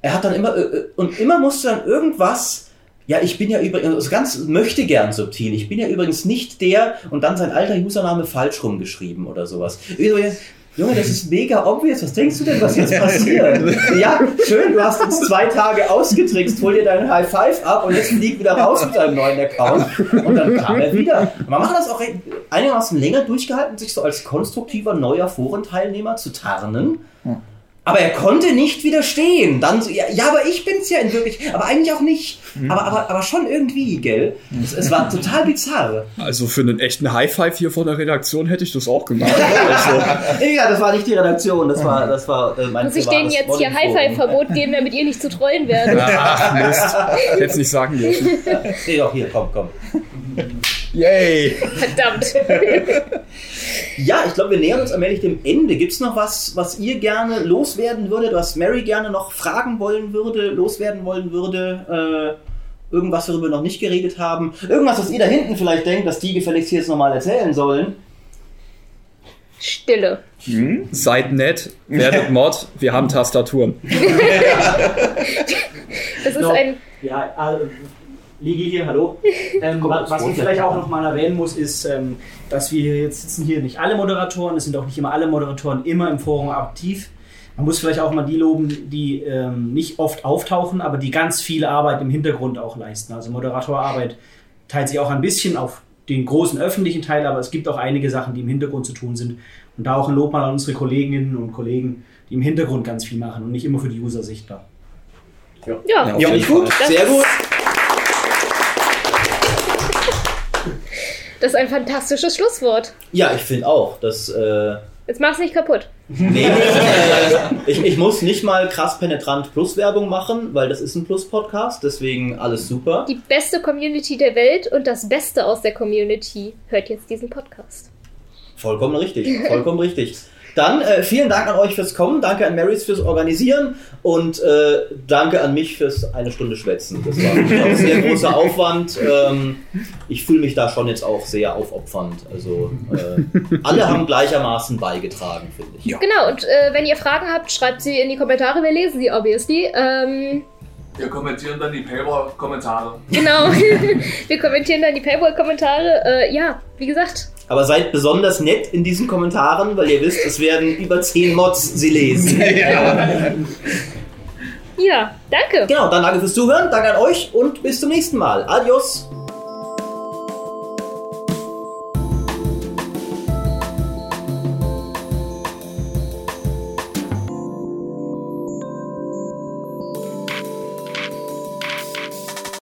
er hat dann immer, äh, und immer musste dann irgendwas ja, ich bin ja übrigens also ganz möchte gern subtil. Ich bin ja übrigens nicht der und dann sein alter Username falsch rumgeschrieben oder sowas. Junge, das ist mega obvious. Was denkst du denn, was jetzt passiert? ja, schön, du hast uns zwei Tage ausgetrickst, hol dir deinen High Five ab und jetzt flieg wieder raus mit deinem neuen Account. Und dann kam er wieder. Man macht das auch einigermaßen länger durchgehalten, sich so als konstruktiver neuer Forenteilnehmer zu tarnen. Aber er konnte nicht widerstehen. Dann so, ja, ja, aber ich bin's ja in wirklich, aber eigentlich auch nicht. Mhm. Aber, aber, aber schon irgendwie, gell? Es, es war total bizarr. Also für einen echten High Five hier von der Redaktion hätte ich das auch gemacht. also. ja, das war nicht die Redaktion, das war, das war äh, mein Muss ich denen jetzt hier High Five Verbot geben, damit ihr nicht zu trollen werdet? Ach, Mist. Ich hätte es nicht sagen dürfen. Nee, doch, hier, komm, komm. Yay! Verdammt. ja, ich glaube, wir nähern uns allmählich dem Ende. Gibt es noch was, was ihr gerne loswerden würdet, was Mary gerne noch fragen wollen würde, loswerden wollen würde? Äh, irgendwas, worüber wir noch nicht geredet haben? Irgendwas, was ihr da hinten vielleicht denkt, dass die gefälligst hier jetzt nochmal erzählen sollen? Stille. Hm? Seid nett, werdet Mod, wir haben Tastaturen. das ist no. ein. Ja, äh, Ligi hier, hallo. Ähm, was, was ich vielleicht auch noch mal erwähnen muss, ist, ähm, dass wir jetzt sitzen hier nicht alle Moderatoren, es sind auch nicht immer alle Moderatoren immer im Forum aktiv. Man muss vielleicht auch mal die loben, die ähm, nicht oft auftauchen, aber die ganz viel Arbeit im Hintergrund auch leisten. Also Moderatorarbeit teilt sich auch ein bisschen auf den großen öffentlichen Teil, aber es gibt auch einige Sachen, die im Hintergrund zu tun sind. Und da auch ein Lob mal an unsere Kolleginnen und Kollegen, die im Hintergrund ganz viel machen und nicht immer für die User sichtbar. Ja, ja, ja, ja gut. Sehr gut. Das ist ein fantastisches Schlusswort. Ja, ich finde auch. Das, äh Jetzt mach's nicht kaputt. Nee, äh, ich, ich muss nicht mal krass penetrant Plus-Werbung machen, weil das ist ein Plus-Podcast, deswegen alles super. Die beste Community der Welt und das Beste aus der Community hört jetzt diesen Podcast. Vollkommen richtig, vollkommen richtig. Dann äh, vielen Dank an euch fürs Kommen, danke an Marys fürs Organisieren und äh, danke an mich fürs eine Stunde Schwätzen. Das war ein sehr großer Aufwand. Ähm, ich fühle mich da schon jetzt auch sehr aufopfernd. Also äh, alle haben gleichermaßen beigetragen, finde ich. Ja. Genau, und äh, wenn ihr Fragen habt, schreibt sie in die Kommentare, wir lesen sie obviously. Ähm, wir kommentieren dann die Paywall-Kommentare. Genau, wir kommentieren dann die Paywall-Kommentare. Äh, ja, wie gesagt, aber seid besonders nett in diesen Kommentaren, weil ihr wisst, es werden über 10 Mods sie lesen. ja. ja, danke. Genau, dann danke fürs Zuhören, danke an euch und bis zum nächsten Mal. Adios.